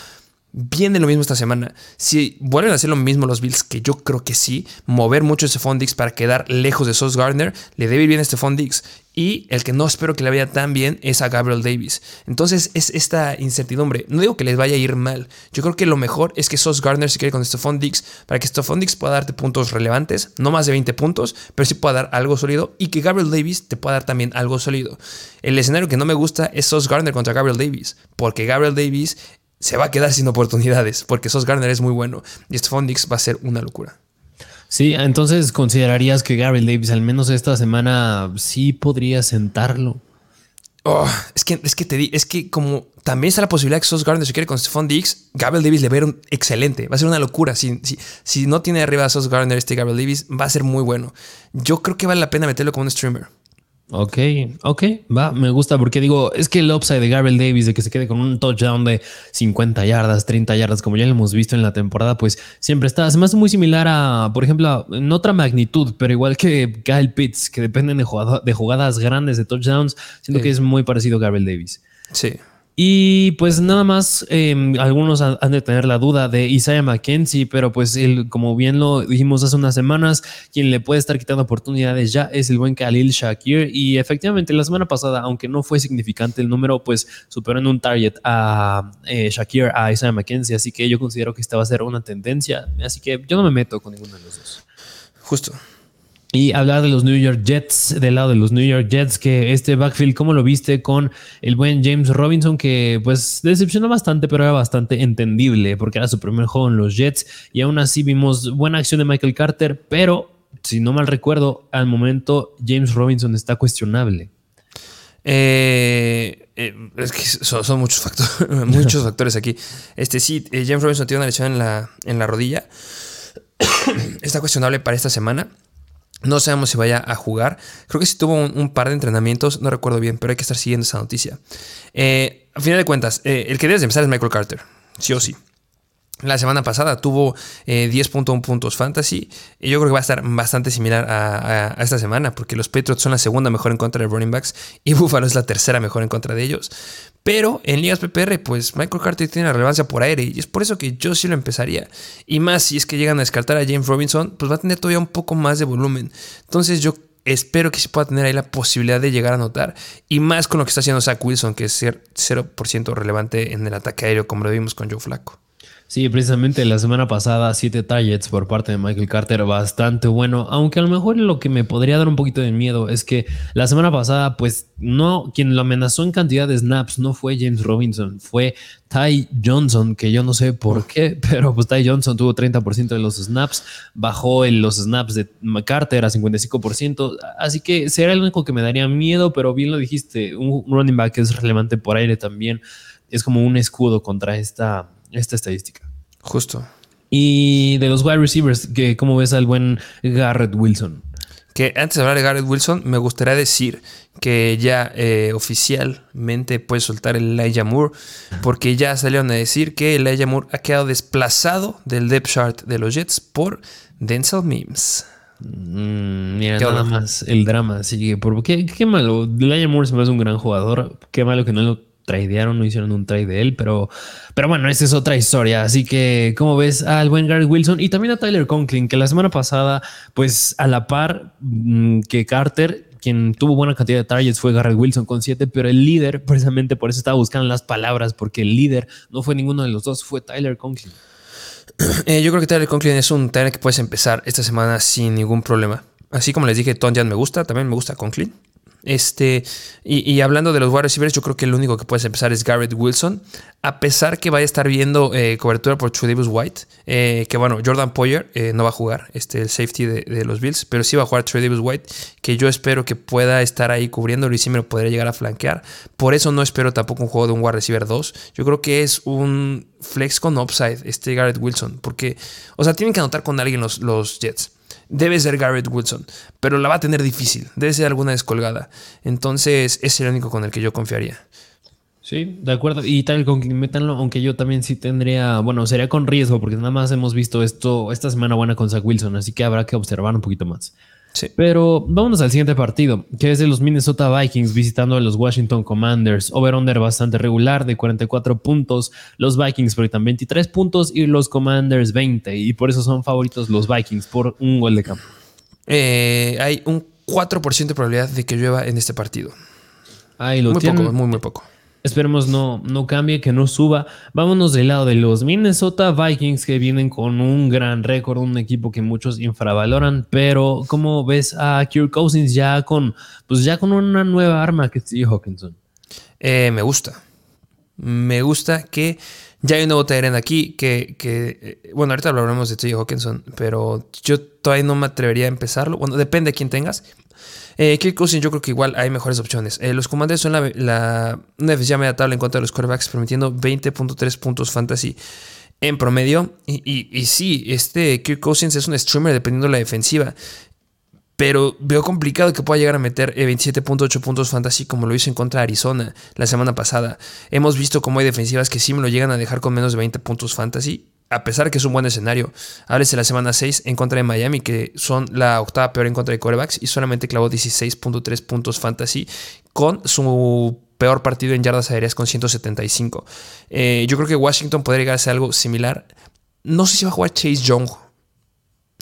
Viene lo mismo esta semana. Si vuelven a hacer lo mismo los Bills, que yo creo que sí, mover mucho ese Dix para quedar lejos de Sos Gardner, le debe ir bien a este Dix. Y el que no espero que le vaya tan bien es a Gabriel Davis. Entonces es esta incertidumbre. No digo que les vaya a ir mal. Yo creo que lo mejor es que Sos Gardner se quede con Stephon Dix para que Stephon Dix pueda darte puntos relevantes, no más de 20 puntos, pero sí pueda dar algo sólido y que Gabriel Davis te pueda dar también algo sólido. El escenario que no me gusta es Sos Gardner contra Gabriel Davis, porque Gabriel Davis se va a quedar sin oportunidades porque Sos Garner es muy bueno y este Dix va a ser una locura. Sí, entonces considerarías que Gabriel Davis al menos esta semana sí podría sentarlo. Oh, es que, es que te di, es que como también está la posibilidad que Sos Gardner se quiere con Stephon Diggs, Gabriel Davis le va a ver excelente. Va a ser una locura. Si, si, si no tiene arriba a Sos Gardner este Gabriel Davis, va a ser muy bueno. Yo creo que vale la pena meterlo como un streamer. Ok, ok, va, me gusta porque digo, es que el upside de Gabriel Davis de que se quede con un touchdown de 50 yardas, 30 yardas, como ya lo hemos visto en la temporada, pues siempre está. Además, muy similar a, por ejemplo, en otra magnitud, pero igual que Kyle Pitts, que dependen de, de jugadas grandes de touchdowns, siento que es muy parecido a Gabriel Davis. Sí. Y pues nada más, em, algunos han de tener la duda de Isaiah McKenzie, pero pues él, como bien lo dijimos hace unas semanas, quien le puede estar quitando oportunidades ya es el buen Khalil Shakir. Y efectivamente, la semana pasada, aunque no fue significante el número, pues superó en un target a eh, Shakir, a Isaiah McKenzie. Así que yo considero que esta va a ser una tendencia. Así que yo no me meto con ninguno de los dos. Justo. Y hablar de los New York Jets, del lado de los New York Jets, que este backfield, ¿cómo lo viste con el buen James Robinson? Que pues decepcionó bastante, pero era bastante entendible, porque era su primer juego en los Jets. Y aún así vimos buena acción de Michael Carter, pero si no mal recuerdo, al momento James Robinson está cuestionable. Eh, eh, es que son, muchos factores, muchos factores aquí. Este sí, eh, James Robinson tiene una lesión en la, en la rodilla. está cuestionable para esta semana. No sabemos si vaya a jugar. Creo que sí tuvo un, par de entrenamientos, no recuerdo bien, pero hay que estar siguiendo esa noticia. Eh, a final de cuentas, eh, el que debes de empezar es Michael Carter, sí o sí. La semana pasada tuvo 10.1 eh, puntos fantasy. Y yo creo que va a estar bastante similar a, esta semana, porque los Patriots son la segunda mejor en contra de running backs y Buffalo es la tercera mejor en contra de ellos. Pero en ligas PPR, pues Michael Carter tiene relevancia por aire y es por eso que yo sí lo empezaría. Y más si es que llegan a descartar a James Robinson, pues va a tener todavía un poco más de volumen. Entonces yo espero que sí pueda tener ahí la posibilidad de llegar a notar. Y más con lo que está haciendo Zach Wilson, que es 0% relevante en el ataque aéreo, como lo vimos con Joe Flaco. Sí, precisamente la semana pasada, siete targets por parte de Michael Carter, bastante bueno. Aunque a lo mejor lo que me podría dar un poquito de miedo es que la semana pasada, pues no, quien lo amenazó en cantidad de snaps no fue James Robinson, fue Ty Johnson, que yo no sé por qué, pero pues Ty Johnson tuvo 30% de los snaps, bajó en los snaps de Carter a 55%, así que será el único que me daría miedo, pero bien lo dijiste, un running back es relevante por aire también, es como un escudo contra esta esta estadística. Justo. Y de los wide receivers, que ¿cómo ves al buen Garrett Wilson? Que antes de hablar de Garrett Wilson, me gustaría decir que ya eh, oficialmente puede soltar el Elijah Moore, porque ya salieron a decir que Elijah Moore ha quedado desplazado del depth chart de los Jets por Denzel Mims. Mm, mira, nada más el drama. Sigue. por, ¿qué, qué malo. Elijah Moore se me hace un gran jugador. Qué malo que no lo tradearon, no hicieron un trade de él, pero, pero bueno, esa es otra historia. Así que, como ves al buen Garrett Wilson y también a Tyler Conklin, que la semana pasada, pues a la par mm, que Carter, quien tuvo buena cantidad de targets fue Garrett Wilson con 7, pero el líder, precisamente por eso estaba buscando las palabras, porque el líder no fue ninguno de los dos, fue Tyler Conklin. Eh, yo creo que Tyler Conklin es un Tyler que puedes empezar esta semana sin ningún problema. Así como les dije, Tonjan me gusta, también me gusta Conklin. Este, y, hablando de los wide receivers, yo creo que el único que puedes empezar es Garrett Wilson. A pesar que vaya a estar viendo eh, cobertura por Davis White, eh, que bueno, Jordan Poyer eh, no va a jugar, este, el safety de, los Bills, pero sí va a jugar Davis White, que yo espero que pueda estar ahí cubriéndolo y sí me lo podría llegar a flanquear. Por eso no espero tampoco un juego de un wide receiver 2. Yo creo que es un flex con upside, este Garrett Wilson, porque, o sea, tienen que anotar con alguien los, los Jets debe ser Garrett Wilson, pero la va a tener difícil, debe ser alguna descolgada. Entonces es el único con el que yo confiaría. Sí, de acuerdo. Y tal con que metanlo, aunque yo también sí tendría, bueno, sería con riesgo, porque nada más hemos visto esto esta semana buena con Zach Wilson, así que habrá que observar un poquito más. Pero vámonos al siguiente partido, que es de los Minnesota Vikings visitando a los Washington Commanders. Over-under bastante regular de 44 puntos. Los Vikings proyectan 23 puntos y los Commanders 20. Y por eso son favoritos los Vikings por un gol de campo. Eh, hay un 4% de probabilidad de que llueva en este partido. Ahí lo muy poco, muy, muy poco. Esperemos no, no cambie, que no suba. Vámonos del lado de los Minnesota Vikings que vienen con un gran récord, un equipo que muchos infravaloran, pero ¿cómo ves a Kirk Cousins ya con, pues ya con una nueva arma que es. Hawkinson? Eh, me gusta. Me gusta que ya hay un nuevo Tyrant aquí que, que, eh, bueno, ahorita hablaremos de T. Hawkinson, pero yo todavía no me atrevería a empezarlo. Bueno, depende de quién tengas. Eh, Kirk Cousins, yo creo que igual hay mejores opciones. Eh, los Commanders son la, la, una defensiva media tabla en cuanto a los quarterbacks, permitiendo 20.3 puntos fantasy en promedio. Y, y, sí, este Kirk Cousins es un streamer dependiendo de la defensiva. Pero veo complicado que pueda llegar a meter 27.8 eh, puntos fantasy como lo hizo en contra de Arizona la semana pasada. Hemos visto cómo hay defensivas que sí me lo llegan a dejar con menos de 20 puntos fantasy a pesar que es un buen escenario. Háblese la semana 6 en contra de Miami, que son la octava peor en contra de corebacks, y solamente clavó 16.3 puntos fantasy con su peor partido en yardas aéreas con 175. Eh, yo creo que Washington podría llegar a ser algo similar. No sé si va a jugar Chase Young.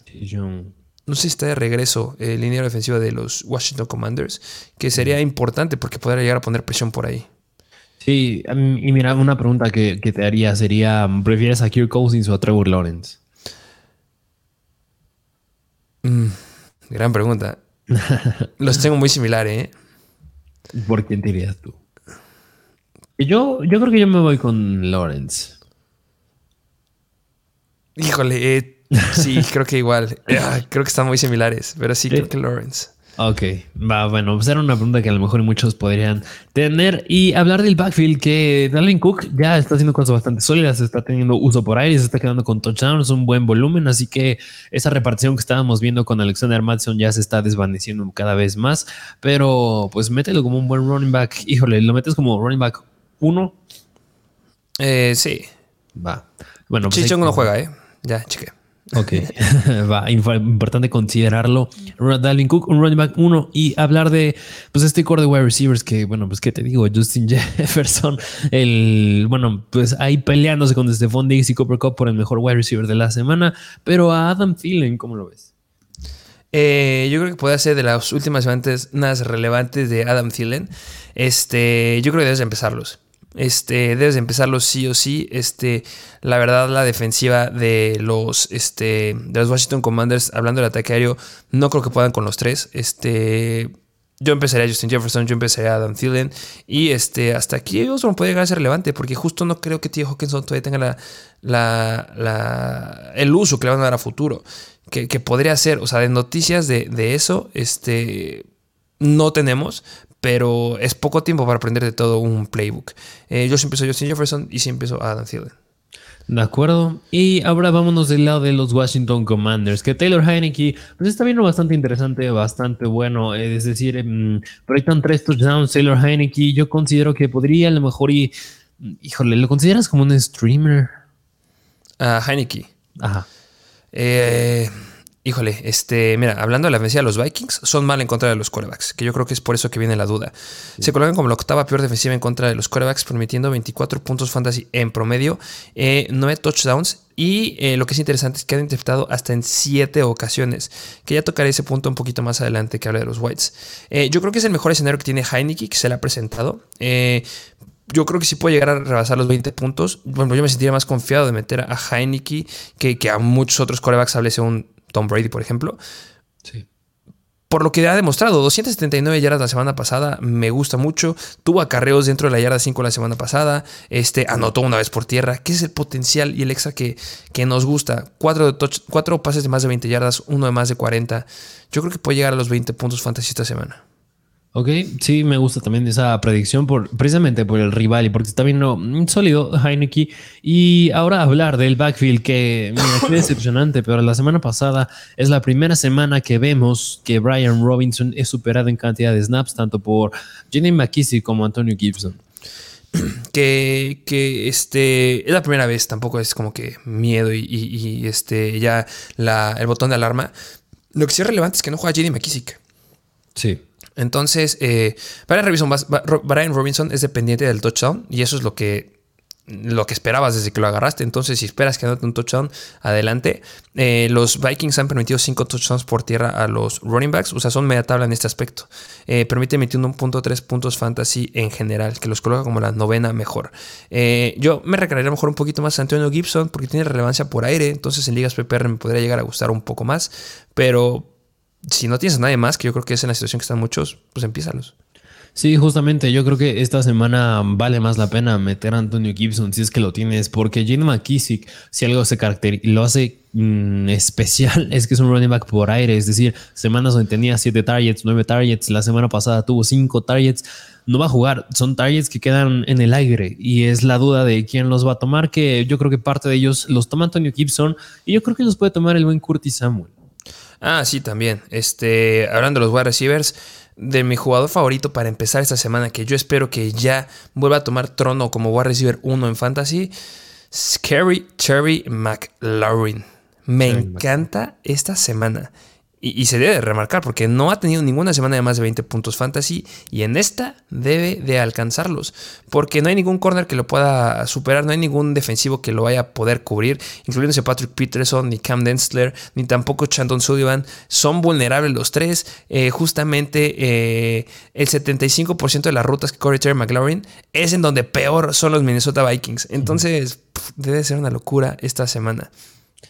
Chase Young. No sé si está de regreso el línea defensiva de los Washington Commanders, que sería importante porque podría llegar a poner presión por ahí. Sí, y mira, una pregunta que, te haría sería, ¿prefieres a Kirk Cousins o a Trevor Lawrence? Mm, gran pregunta. Los tengo muy similares, ¿eh? ¿Por quién te irías tú? Yo, yo creo que yo me voy con Lawrence. Híjole, eh, sí, creo que igual. Ah, creo que están muy similares, pero sí, creo que Lawrence. Ok, va, bueno, pues era una pregunta que a lo mejor muchos podrían tener. Y hablar del backfield, que Dalvin Cook ya está haciendo cosas bastante sólidas, está teniendo uso por aire, se está quedando con touchdowns, un buen volumen, así que esa repartición que estábamos viendo con Alexander Madison ya se está desvaneciendo cada vez más. Pero pues mételo como un buen running back. Híjole, ¿lo metes como running back 1? Eh, sí. Va. Bueno, pues Chichón no juega, ¿eh? Ya, cheque. Ok, va, importante considerarlo. Dalvin Cook, un running back 1 y hablar de pues este core de wide receivers que, bueno, pues qué te digo, Justin Jefferson, el, bueno, pues ahí peleándose con Stephon Diggs y Cooper Cup por el mejor wide receiver de la semana, pero a Adam Thielen, ¿cómo lo ves? Eh, yo creo que puede ser de las últimas semanas relevantes de Adam Thielen. Este, yo creo que debes empezarlos. Este, debes empezarlo sí o sí. Este, la verdad, la defensiva de los, este, de los Washington Commanders, hablando del ataque aéreo, no creo que puedan con los tres. Este, yo empezaría a Justin Jefferson, yo empezaría a Adam Thielen. Y este, hasta aquí Osborne puede llegar a ser relevante, porque justo no creo que T. Hawkinson todavía tenga la, la, el uso que le van a dar a futuro. Que, podría ser, o sea, de noticias de, de eso, este, no tenemos, pero es poco tiempo para aprender de todo un playbook. Eh, yo siempre soy Justin Jefferson y siempre soy Adam Thielen. De acuerdo. Y ahora vámonos del lado de los Washington Commanders, que Taylor Heineke pues está viendo bastante interesante, bastante bueno. Eh, es decir, mmm, proyectan tres touchdowns Taylor Heineke. Yo considero que podría a lo mejor y... Híjole, ¿lo consideras como un streamer? Uh, Heineke. Ajá. Eh, Híjole, este, mira, hablando de la defensiva de los Vikings, son mal en contra de los corebacks, que yo creo que es por eso que viene la duda. Se colocan como la octava peor defensiva en contra de los corebacks, permitiendo 24 puntos fantasy en promedio, eh, 9 touchdowns y eh, lo que es interesante es que han interpretado hasta en 7 ocasiones, que ya tocaré ese punto un poquito más adelante que habla de los Whites. Eh, yo creo que es el mejor escenario que tiene Heineke, que se le ha presentado. Eh, yo creo que sí puede llegar a rebasar los 20 puntos. Bueno, yo me sentiría más confiado de meter a Heineke que, que a muchos otros corebacks, hablese un Tom Brady, por ejemplo. Sí. por lo que ha demostrado, 279 yardas la semana pasada, me gusta mucho. Tuvo acarreos dentro de la yarda 5 la semana pasada. Este, anotó una vez por tierra. ¿Qué es el potencial y el extra que, que nos gusta? Cuatro, cuatro pases de más de 20 yardas, uno de más de 40. Yo creo que puede llegar a los 20 puntos fantasy esta semana. Ok, sí, me gusta también esa predicción por, precisamente por el rival y porque está viendo sólido Heineken. Y ahora hablar del backfield que, mira, qué decepcionante, pero la semana pasada es la primera semana que vemos que Brian Robinson es superado en cantidad de snaps, tanto por Jenny McKissick como Antonio Gibson. Que, que, este es la primera vez, tampoco es como que miedo y, este ya el botón de alarma. Lo que sí es relevante es que no juega Jenny McKissick. Sí. Entonces, eh, Brian, Robinson, Brian Robinson es dependiente del touchdown y eso es lo que lo que esperabas desde que lo agarraste. Entonces, si esperas que anote un touchdown, adelante. Eh, los Vikings han permitido 5 touchdowns por tierra a los running backs. O sea, son media tabla en este aspecto. Eh, permite metiendo 1.3 puntos fantasy en general, que los coloca como la novena mejor. Eh, yo me recargaría mejor un poquito más a Antonio Gibson porque tiene relevancia por aire. Entonces, en ligas PPR me podría llegar a gustar un poco más. Pero si no tienes a nadie más, que yo creo que es en la situación que están muchos, pues empízalos. Sí, justamente yo creo que esta semana vale más la pena meter a Antonio Gibson si es que lo tienes, porque Gene McKissick, si algo se caracteriza, lo hace mm, especial, es que es un running back por aire, es decir, semanas donde tenía 7 targets, 9 targets, la semana pasada tuvo 5 targets, no va a jugar, son targets que quedan en el aire y es la duda de quién los va a tomar, que yo creo que parte de ellos los toma Antonio Gibson y yo creo que los puede tomar el buen Curtis Samuel. Ah, sí, también. Este, hablando de los wide receivers, de mi jugador favorito para empezar esta semana, que yo espero que ya vuelva a tomar trono como wide receiver 1 en fantasy, Scary Cherry McLaurin. Me encanta esta semana. Y, se debe remarcar porque no ha tenido ninguna semana de más de 20 puntos fantasy y en esta debe de alcanzarlos porque no hay ningún corner que lo pueda superar, no hay ningún defensivo que lo vaya a poder cubrir, incluyéndose Patrick Peterson, ni Cam Densler, ni tampoco Chandon Sullivan. Son vulnerables los tres. Eh, justamente eh, el 75% de las rutas que corre Terry McLaurin es en donde peor son los Minnesota Vikings. Entonces debe ser una locura esta semana.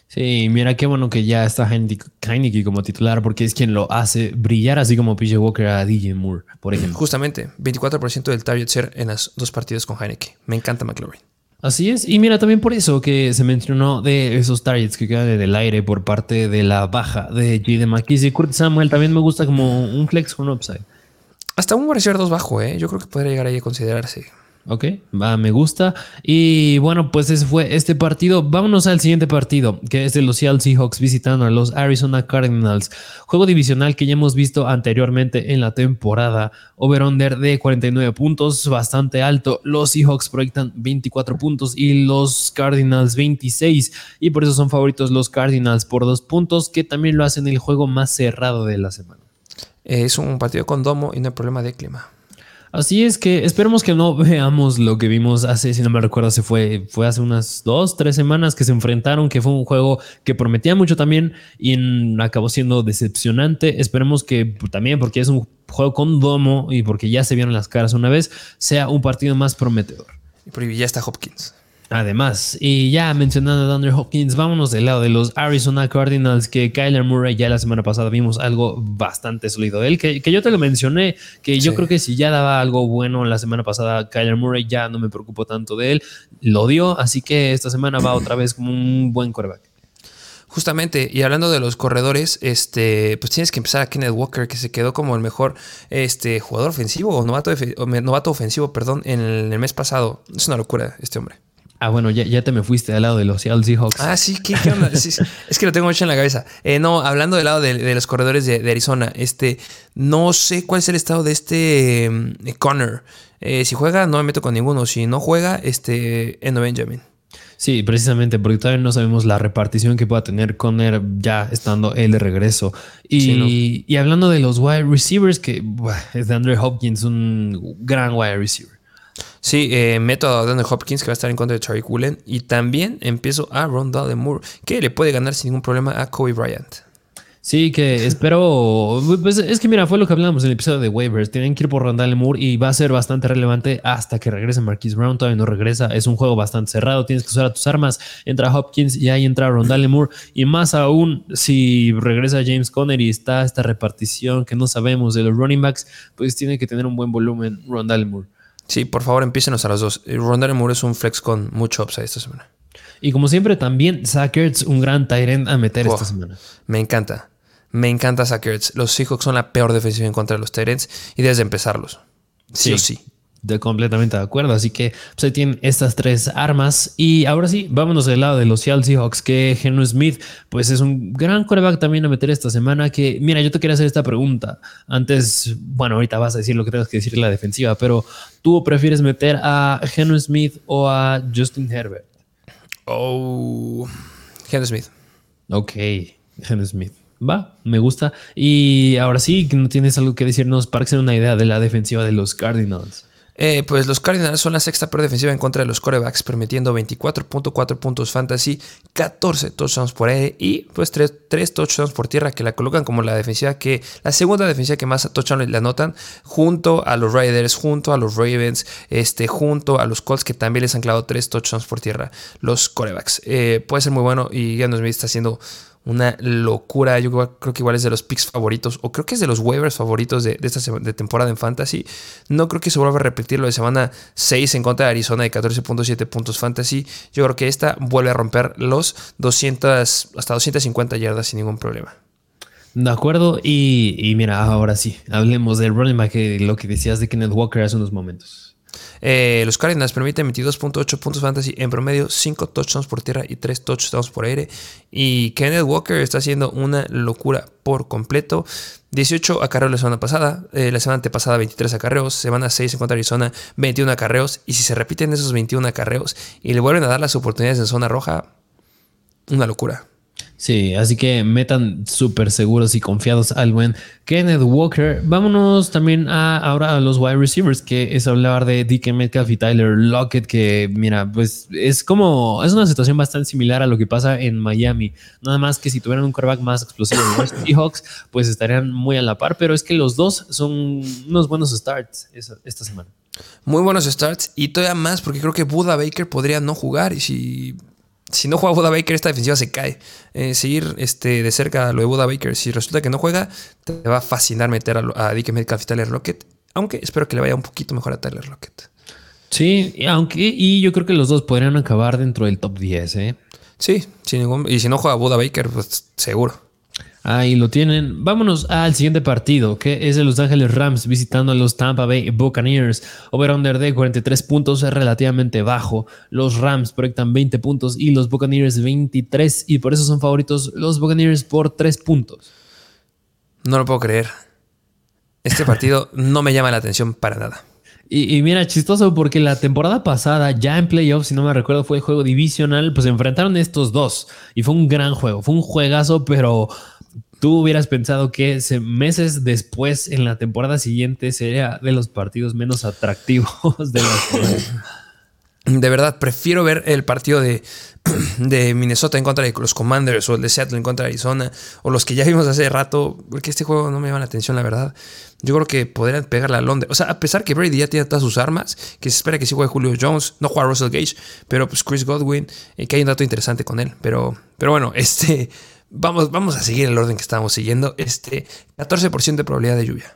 Sí, mira qué bueno que ya está Heineken como titular porque es quien lo hace brillar, así como PJ Walker a DJ Moore, por ejemplo. Justamente, 24% del target share en las dos partidas con Heineken. Me encanta McLaurin. Así es, y mira también por eso que se mencionó de esos targets que quedan del aire por parte de la baja de J.D. McKissick. Kurt Samuel también me gusta como un flex con upside. Hasta un receiver 2 bajo, ¿eh? Yo creo que podría llegar ahí a considerarse. Ok, me gusta. Y bueno, pues ese fue este partido. Vámonos al siguiente partido, que es de los Seattle Seahawks visitando a los Arizona Cardinals. Juego divisional que ya hemos visto anteriormente en la temporada. Over-under de 49 puntos, bastante alto. Los Seahawks proyectan 24 puntos y los Cardinals 26. Y por eso son favoritos los Cardinals por dos puntos, que también lo hacen el juego más cerrado de la semana. Es un partido con domo y no hay problema de clima. Así es que esperemos que no veamos lo que vimos hace, si no me recuerdo, se fue, fue hace unas dos, tres semanas que se enfrentaron, que fue un juego que prometía mucho también y acabó siendo decepcionante. Esperemos que también, porque es un juego con domo y porque ya se vieron las caras una vez, sea un partido más prometedor. Y ya está Hopkins. Además, y ya mencionando a Andrew Hopkins, vámonos del lado de los Arizona Cardinals, que Kyler Murray ya la semana pasada vimos algo bastante sólido de él, que, yo te lo mencioné, que yo creo que si ya daba algo bueno la semana pasada Kyler Murray, ya no me preocupo tanto de él, lo dio, así que esta semana va otra vez como un buen quarterback. Justamente, y hablando de los corredores, este, pues tienes que empezar a Kenneth Walker, que se quedó como el mejor este, jugador ofensivo o novato, novato ofensivo, perdón, en el mes pasado. Es una locura este hombre. Ah, bueno, ya, te me fuiste al lado de los Seattle Seahawks. Ah, sí, ¿qué, onda? es que lo tengo mucho en la cabeza. Eh, no, hablando del lado de, los corredores de, Arizona, este, no sé cuál es el estado de este mm, Connor. Eh, si juega, no me meto con ninguno. Si no juega, este, Eno Benjamin. Sí, precisamente, porque todavía no sabemos la repartición que pueda tener Connor ya estando él de regreso. Y, y hablando de los wide receivers, que es de Andre Hopkins, un gran wide receiver. Sí, eh, meto a Hopkins que va a estar en contra de Charlie Cullen. Y también empiezo a Ron Moore, que le puede ganar sin ningún problema a Kobe Bryant. Sí, que espero. Pues es que mira, fue lo que hablamos en el episodio de waivers. Tienen que ir por Randall Moore y va a ser bastante relevante hasta que regrese Marquise Brown. Todavía no regresa. Es un juego bastante cerrado. Tienes que usar a tus armas. Entra Hopkins y ahí entra Rondale Moore. Y más aún, si regresa James Conner y está esta repartición que no sabemos de los running backs, pues tiene que tener un buen volumen Rondale Moore. Sí, por favor, empícenos a los dos. Rondale Moore es un flex con mucho upside esta semana. Y como siempre, también Sackers, un gran Tyrant a meter esta semana. Me encanta. Me encanta Sackers. Los Seahawks son la peor defensiva en contra de los Tyrants y desde empezarlos. Sí, o sí. De completamente de acuerdo. Así que pues ahí tienen estas tres armas. Y ahora sí, vámonos del lado de los Seattle Seahawks, que Henry Smith, pues es un gran coreback también a meter esta semana. Que, mira, yo te quería hacer esta pregunta. Antes, bueno, ahorita vas a decir lo que tengas que decir en la defensiva, pero ¿tú prefieres meter a Henry Smith o a Justin Herbert? Oh, Henry Smith. Ok, Henry Smith. Va, me gusta. Y ahora sí, ¿no tienes algo que decirnos para que sea una idea de la defensiva de los Cardinals? Eh, pues los Cardinals son la sexta peor defensiva en contra de los corebacks, permitiendo 24.4 puntos fantasy, 14 touchdowns por aire y pues 3, touchdowns por tierra, que la colocan como la defensiva que, la segunda defensiva que más touchdowns le anotan, junto a los Raiders, junto a los Ravens, este, junto a los Colts que también les han clavado 3 touchdowns por tierra, los corebacks. Eh, puede ser muy bueno y ya nos está haciendo una locura. Yo creo que igual es de los picks favoritos, o creo que es de los waivers favoritos de, esta de temporada en Fantasy. No creo que se vuelva a repetir lo de semana 6 en contra de Arizona de 14.7 puntos Fantasy. Yo creo que esta vuelve a romper los 200, hasta 250 yardas sin ningún problema. De acuerdo, y, mira, ahora sí, hablemos del running back, lo que decías de Kenneth Walker hace unos momentos. Eh, los Cardinals permiten 22.8 puntos fantasy en promedio, 5 touchdowns por tierra y 3 touchdowns por aire. Y Kenneth Walker está haciendo una locura por completo. 18 acarreos la semana pasada, eh, la semana antepasada 23 acarreos, semana 6 en contra Arizona 21 acarreos. Y si se repiten esos 21 acarreos y le vuelven a dar las oportunidades en zona roja, una locura. Sí, así que metan súper seguros y confiados al buen Kenneth Walker. Vámonos también a, ahora a los wide receivers, que es hablar de DK Metcalf y Tyler Lockett, que mira, pues es como, es una situación bastante similar a lo que pasa en Miami. Nada más que si tuvieran un quarterback más explosivo de los Seahawks, pues estarían muy a la par, pero es que los dos son unos buenos starts esta semana. Muy buenos starts y todavía más porque creo que Buda Baker podría no jugar y si si no juega Buda Baker, esta defensiva se cae. Eh, seguir este, de cerca lo de Buda Baker, si resulta que no juega, te va a fascinar meter a, a Dike Metcalf y Tyler Rocket. Aunque espero que le vaya un poquito mejor a Tyler Rocket. Sí, aunque, y yo creo que los dos podrían acabar dentro del top 10, ¿eh? Sí, sin ningún, y si no juega Buda Baker, pues seguro. Ahí lo tienen. Vámonos al siguiente partido, que es de Los Ángeles Rams visitando a los Tampa Bay Buccaneers. Over-under de 43 puntos es relativamente bajo. Los Rams proyectan 20 puntos y los Buccaneers 23 y por eso son favoritos los Buccaneers por 3 puntos. No lo puedo creer. Este partido no me llama la atención para nada. Y, y, mira, chistoso porque la temporada pasada, ya en playoffs, si no me recuerdo, fue el juego divisional, pues enfrentaron estos dos. Y fue un gran juego, fue un juegazo, pero tú hubieras pensado que meses después, en la temporada siguiente, sería de los partidos menos atractivos de la De verdad, prefiero ver el partido de, de, Minnesota en contra de los Commanders o el de Seattle en contra de Arizona o los que ya vimos hace rato, porque este juego no me llama la atención, la verdad. Yo creo que podrían pegarle a Londres. O sea, a pesar que Brady ya tiene todas sus armas, que se espera que sí juegue Julio Jones, no juega Russell Gage, pero pues Chris Godwin, eh, que hay un dato interesante con él. Pero, pero bueno, este Vamos, vamos a seguir el orden que estábamos siguiendo. Este 14% de probabilidad de lluvia.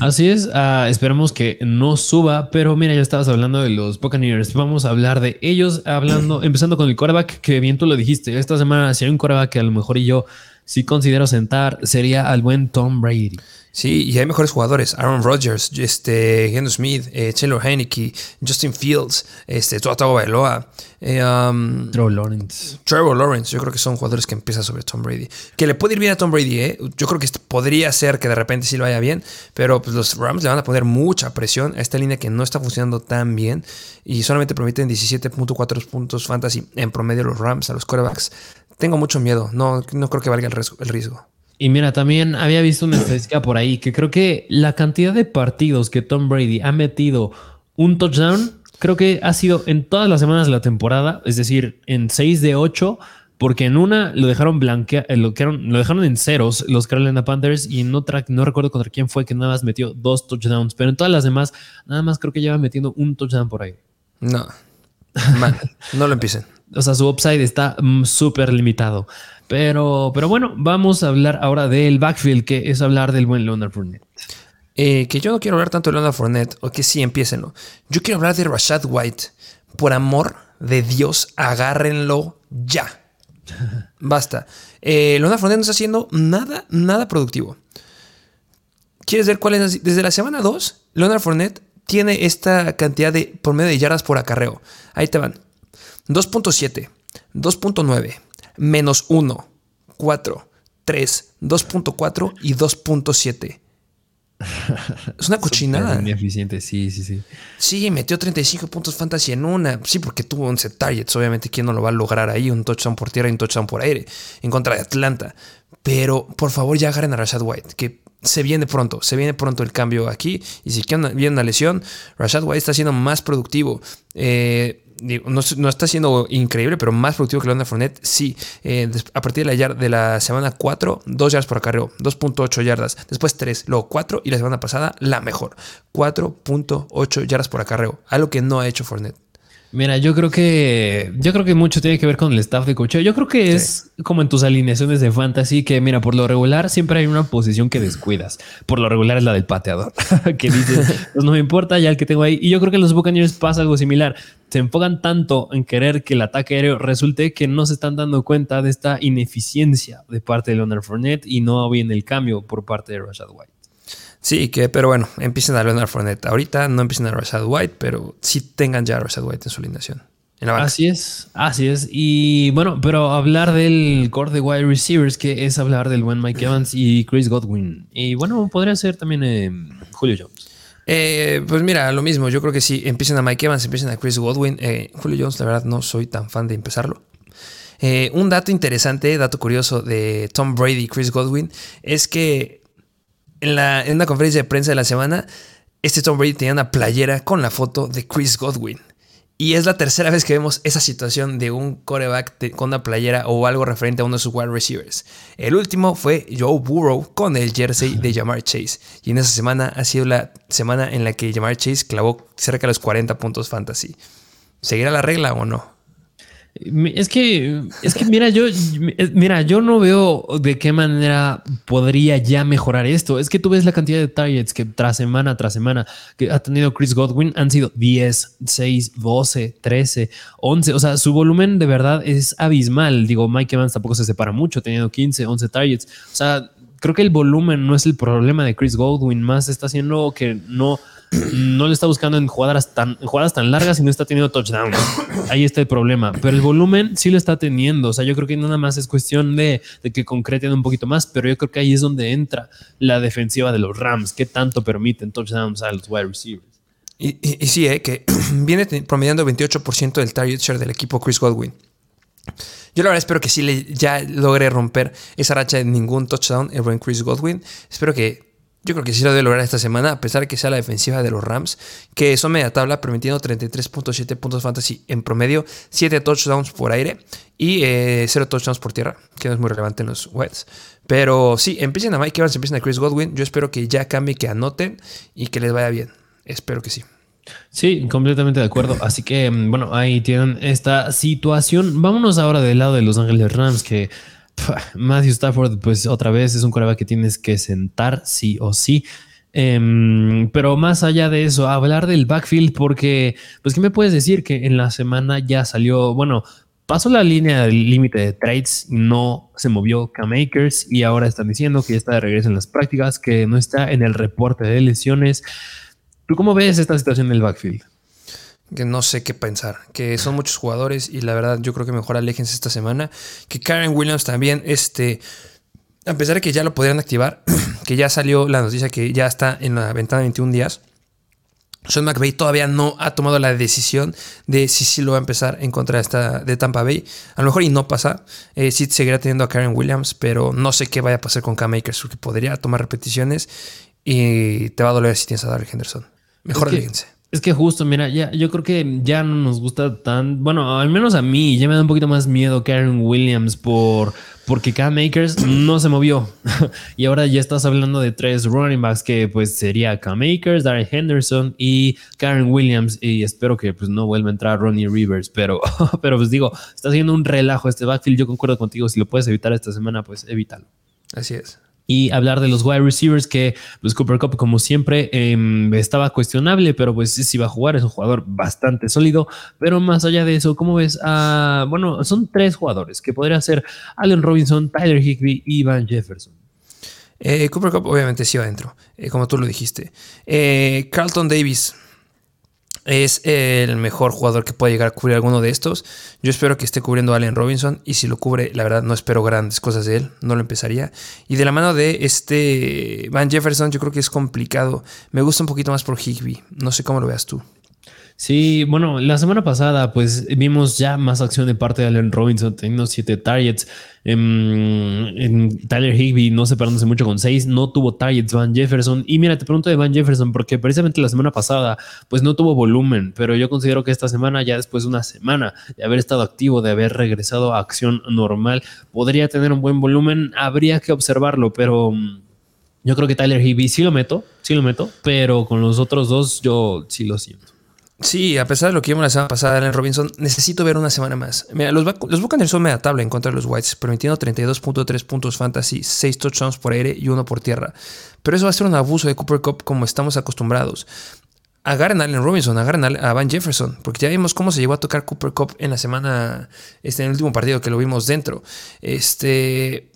Así es, uh, esperemos que no suba, pero mira, ya estabas hablando de los Buccaneers, vamos a hablar de ellos, hablando, empezando con el quarterback, que bien tú lo dijiste, esta semana si hay un quarterback que a lo mejor y yo sí considero sentar, sería al buen Tom Brady. Sí, y hay mejores jugadores. Aaron Rodgers, este, Geno Smith, eh, Taylor Heineke, Justin Fields, este, Tua Bailoa. Eh, um, Trevor Lawrence. Trevor Lawrence. Yo creo que son jugadores que empiezan sobre Tom Brady. Que le puede ir bien a Tom Brady, ¿eh? Yo creo que podría ser que de repente sí lo vaya bien. Pero pues, los Rams le van a poner mucha presión a esta línea que no está funcionando tan bien. Y solamente permiten 17.4 puntos fantasy en promedio los Rams a los quarterbacks. Tengo mucho miedo. No, no creo que valga el riesgo. Y mira, también había visto una estadística por ahí que creo que la cantidad de partidos que Tom Brady ha metido un touchdown, creo que ha sido en todas las semanas de la temporada, es decir, en 6 de 8, porque en una lo dejaron blanquear, eh, lo, lo dejaron en ceros los Carolina Panthers y en otra no recuerdo contra quién fue que nada más metió dos touchdowns, pero en todas las demás nada más creo que lleva metiendo un touchdown por ahí. No, no lo empiecen. O sea, su upside está mm, súper limitado. Pero, pero bueno, vamos a hablar ahora del backfield, que es hablar del buen Leonard Fournette. Eh, que yo no quiero hablar tanto de Leonard Fournette, o que sí, empiecenlo. Yo quiero hablar de Rashad White. Por amor de Dios, agárrenlo ya. Basta. Eh, Leonard Fournette no está haciendo nada, nada productivo. ¿Quieres ver cuál es? Desde la semana 2, Leonard Fournette tiene esta cantidad de por medio de yardas por acarreo. Ahí te van. 2.7, 2.9, menos 1, 4, 3, 2.4 y 2.7. Es una cochinada. Muy eficiente, sí, sí, sí. Sí, metió 35 puntos fantasy en una. Sí, porque tuvo 11 targets. Obviamente, ¿quién no lo va a lograr ahí? Un touchdown por tierra y un touchdown por aire en contra de Atlanta. Pero por favor, ya agarren a Rashad White, que se viene pronto. Se viene pronto el cambio aquí. Y si viene una lesión, Rashad White está siendo más productivo. Eh, no, está siendo increíble, pero más productivo que Leonard Fournette, sí. Eh, a partir de la, de la semana 4, 2 yardas por acarreo, 2.8 yardas, después 3, luego 4 y la semana pasada la mejor, 4.8 yardas por acarreo, algo que no ha hecho Fournette. Mira, yo creo que yo creo que mucho tiene que ver con el staff de cocheo. Yo creo que es como en tus alineaciones de fantasy que mira, por lo regular siempre hay una posición que descuidas. Por lo regular es la del pateador, que dices, pues no me importa ya el que tengo ahí. Y yo creo que en los Buccaneers pasa algo similar. Se enfocan tanto en querer que el ataque aéreo resulte que no se están dando cuenta de esta ineficiencia de parte de Leonard Fournette y no viene el cambio por parte de Rashad White. Sí, que, pero bueno, empiecen a Leonard Fournette. Ahorita no empiecen a Rashad White, pero sí tengan ya a Rashad White en su alineación. así es, así es. Y bueno, pero hablar del core de wide receivers, que es hablar del buen Mike Evans y Chris Godwin. Y bueno, podría ser también eh, Julio Jones. Eh, pues mira, lo mismo. Yo creo que sí, empiecen a Mike Evans, empiecen a Chris Godwin. Eh, Julio Jones, la verdad, no soy tan fan de empezarlo. un dato interesante, dato curioso de Tom Brady y Chris Godwin es que en, la, en una conferencia de prensa de la semana, este Tom Brady tenía una playera con la foto de Chris Godwin. Y es la tercera vez que vemos esa situación de un coreback con una playera o algo referente a uno de sus wide receivers. El último fue Joe Burrow con el jersey de Jamar Chase. Y en esa semana ha sido la semana en la que Jamar Chase clavó cerca de los 40 puntos fantasy. ¿Seguirá la regla o no? Es que, es que mira, yo, mira, yo no veo de qué manera podría ya mejorar esto. Es que tú ves la cantidad de targets que tras semana tras semana que ha tenido Chris Godwin han sido 10, 6, 12, 13, 11. O sea, su volumen de verdad es abismal. Digo, Mike Evans tampoco se separa mucho, teniendo 15, 11 targets. O sea, creo que el volumen no es el problema de Chris Godwin, más está haciendo que no no le está buscando en jugadas tan, jugadas tan largas y no está teniendo touchdown. Ahí está el problema. Pero el volumen sí lo está teniendo. O sea, yo creo que nada más es cuestión de, que concreten un poquito más, pero yo creo que ahí es donde entra la defensiva de los Rams, que tanto permiten touchdowns a los wide receivers. Y, sí, eh, que viene promediando 28% del target share del equipo Chris Godwin. Yo la verdad espero que sí le, ya logre romper esa racha de ningún touchdown el buen Chris Godwin. Espero que yo creo que sí lo debe lograr esta semana, a pesar de que sea la defensiva de los Rams, que son media tabla, permitiendo 33.7 puntos fantasy en promedio, 7 touchdowns por aire y 0 eh, touchdowns por tierra, que no es muy relevante en los Wets. Pero sí, empiecen a Mike Evans, empiecen a Chris Godwin. Yo espero que ya cambie, que anoten y que les vaya bien. Espero que sí. Sí, completamente de acuerdo. Así que, mm, bueno, ahí tienen esta situación. Vámonos ahora del lado de Los Ángeles Rams, que Matthew Stafford, pues otra vez es un coreback que tienes que sentar sí o sí. Em, pero más allá de eso, hablar del backfield, porque, pues, ¿qué me puedes decir? Que en la semana ya salió, bueno, pasó la línea del límite de trades, no se movió K-Makers y ahora están diciendo que ya está de regreso en las prácticas, que no está en el reporte de lesiones. ¿Tú cómo ves esta situación del backfield? Que no sé qué pensar, que son muchos jugadores y la verdad yo creo que mejor aléjense esta semana, que Karen Williams también, este, a pesar de que ya lo podrían activar, que ya salió la noticia que ya está en la ventana de 21 días, Sean McVay todavía no ha tomado la decisión de si sí lo va a empezar en contra de, esta, de Tampa Bay. A lo mejor y no pasa. Eh, sí seguirá teniendo a Karen Williams, pero no sé qué vaya a pasar con Cam Akers, porque podría tomar repeticiones y te va a doler si tienes a Darrell Henderson. Mejor es Es que justo, mira, ya, yo creo que ya no nos gusta tan, bueno, al menos a mí, ya me da un poquito más miedo Karen Williams por, porque Cam Makers no se movió. y ahora ya estás hablando de tres running backs que pues sería Cam Makers, Darren Henderson y Karen Williams. Y espero que pues no vuelva a entrar Ronnie Rivers, pero, pero pues digo, está haciendo un relajo este backfield. Yo concuerdo contigo, si lo puedes evitar esta semana, pues evítalo. Así es y hablar de los wide receivers que pues Cooper Cup como siempre em, estaba cuestionable, pero pues si va a jugar es un jugador bastante sólido, pero más allá de eso, ¿cómo ves? Bueno, son tres jugadores que podría ser Allen Robinson, Tyler Higby y Van Jefferson. Eh, Cooper Cup obviamente sí va adentro, eh, como tú lo dijiste. Eh, Carlton Davis es el mejor jugador que puede llegar a cubrir alguno de estos. Yo espero que esté cubriendo a Allen Robinson y si lo cubre, la verdad no espero grandes cosas de él, no lo empezaría. Y de la mano de este Van Jefferson yo creo que es complicado. Me gusta un poquito más por Higby, no sé cómo lo veas tú. Sí, bueno, la semana pasada pues vimos ya más acción de parte de Allen Robinson teniendo siete targets. En, Tyler Higby no separándose mucho con seis, no tuvo targets Van Jefferson. Y mira, te pregunto de Van Jefferson porque precisamente la semana pasada pues no tuvo volumen, pero yo considero que esta semana, ya después de una semana de haber estado activo, de haber regresado a acción normal, podría tener un buen volumen. Habría que observarlo, pero... Mm, yo creo que Tyler Higby sí lo meto, sí lo meto, pero con los otros dos yo sí lo siento. Sí, a pesar de lo que vimos la semana pasada, Allen Robinson, necesito ver una semana más. Mira, los, los Buccaneers son media tabla en contra de los Whites, permitiendo 32.3 puntos fantasy, 6 touchdowns por aire y uno por tierra. Pero eso va a ser un abuso de Cooper Cup como estamos acostumbrados. Agarren a Allen Robinson, agarren a Van Jefferson, porque ya vimos cómo se llegó a tocar Cooper Cup en la semana, este, en el último partido que lo vimos dentro. Este,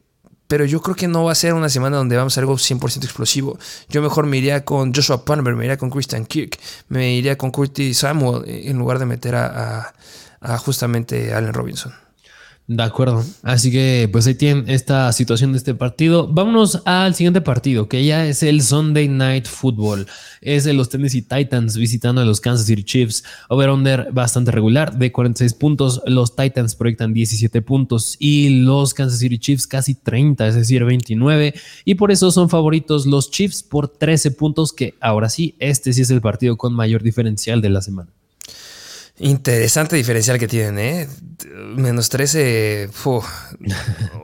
pero yo creo que no va a ser una semana donde vamos a algo 100% explosivo. Yo mejor me iría con Joshua Palmer, me iría con Christian Kirk, me iría con Curtis Samuel en lugar de meter a, a justamente Allen Robinson. De acuerdo. Así que pues ahí tienen esta situación de este partido. Vámonos al siguiente partido, que ya es el Sunday Night Football. Es de los Tennessee Titans visitando a los Kansas City Chiefs. Over-under bastante regular de 46 puntos. Los Titans proyectan 17 puntos y los Kansas City Chiefs casi 30, es decir, 29. Y por eso son favoritos los Chiefs por 13 puntos, que ahora sí, este sí es el partido con mayor diferencial de la semana. Interesante diferencial que tienen, ¿eh? Menos 13.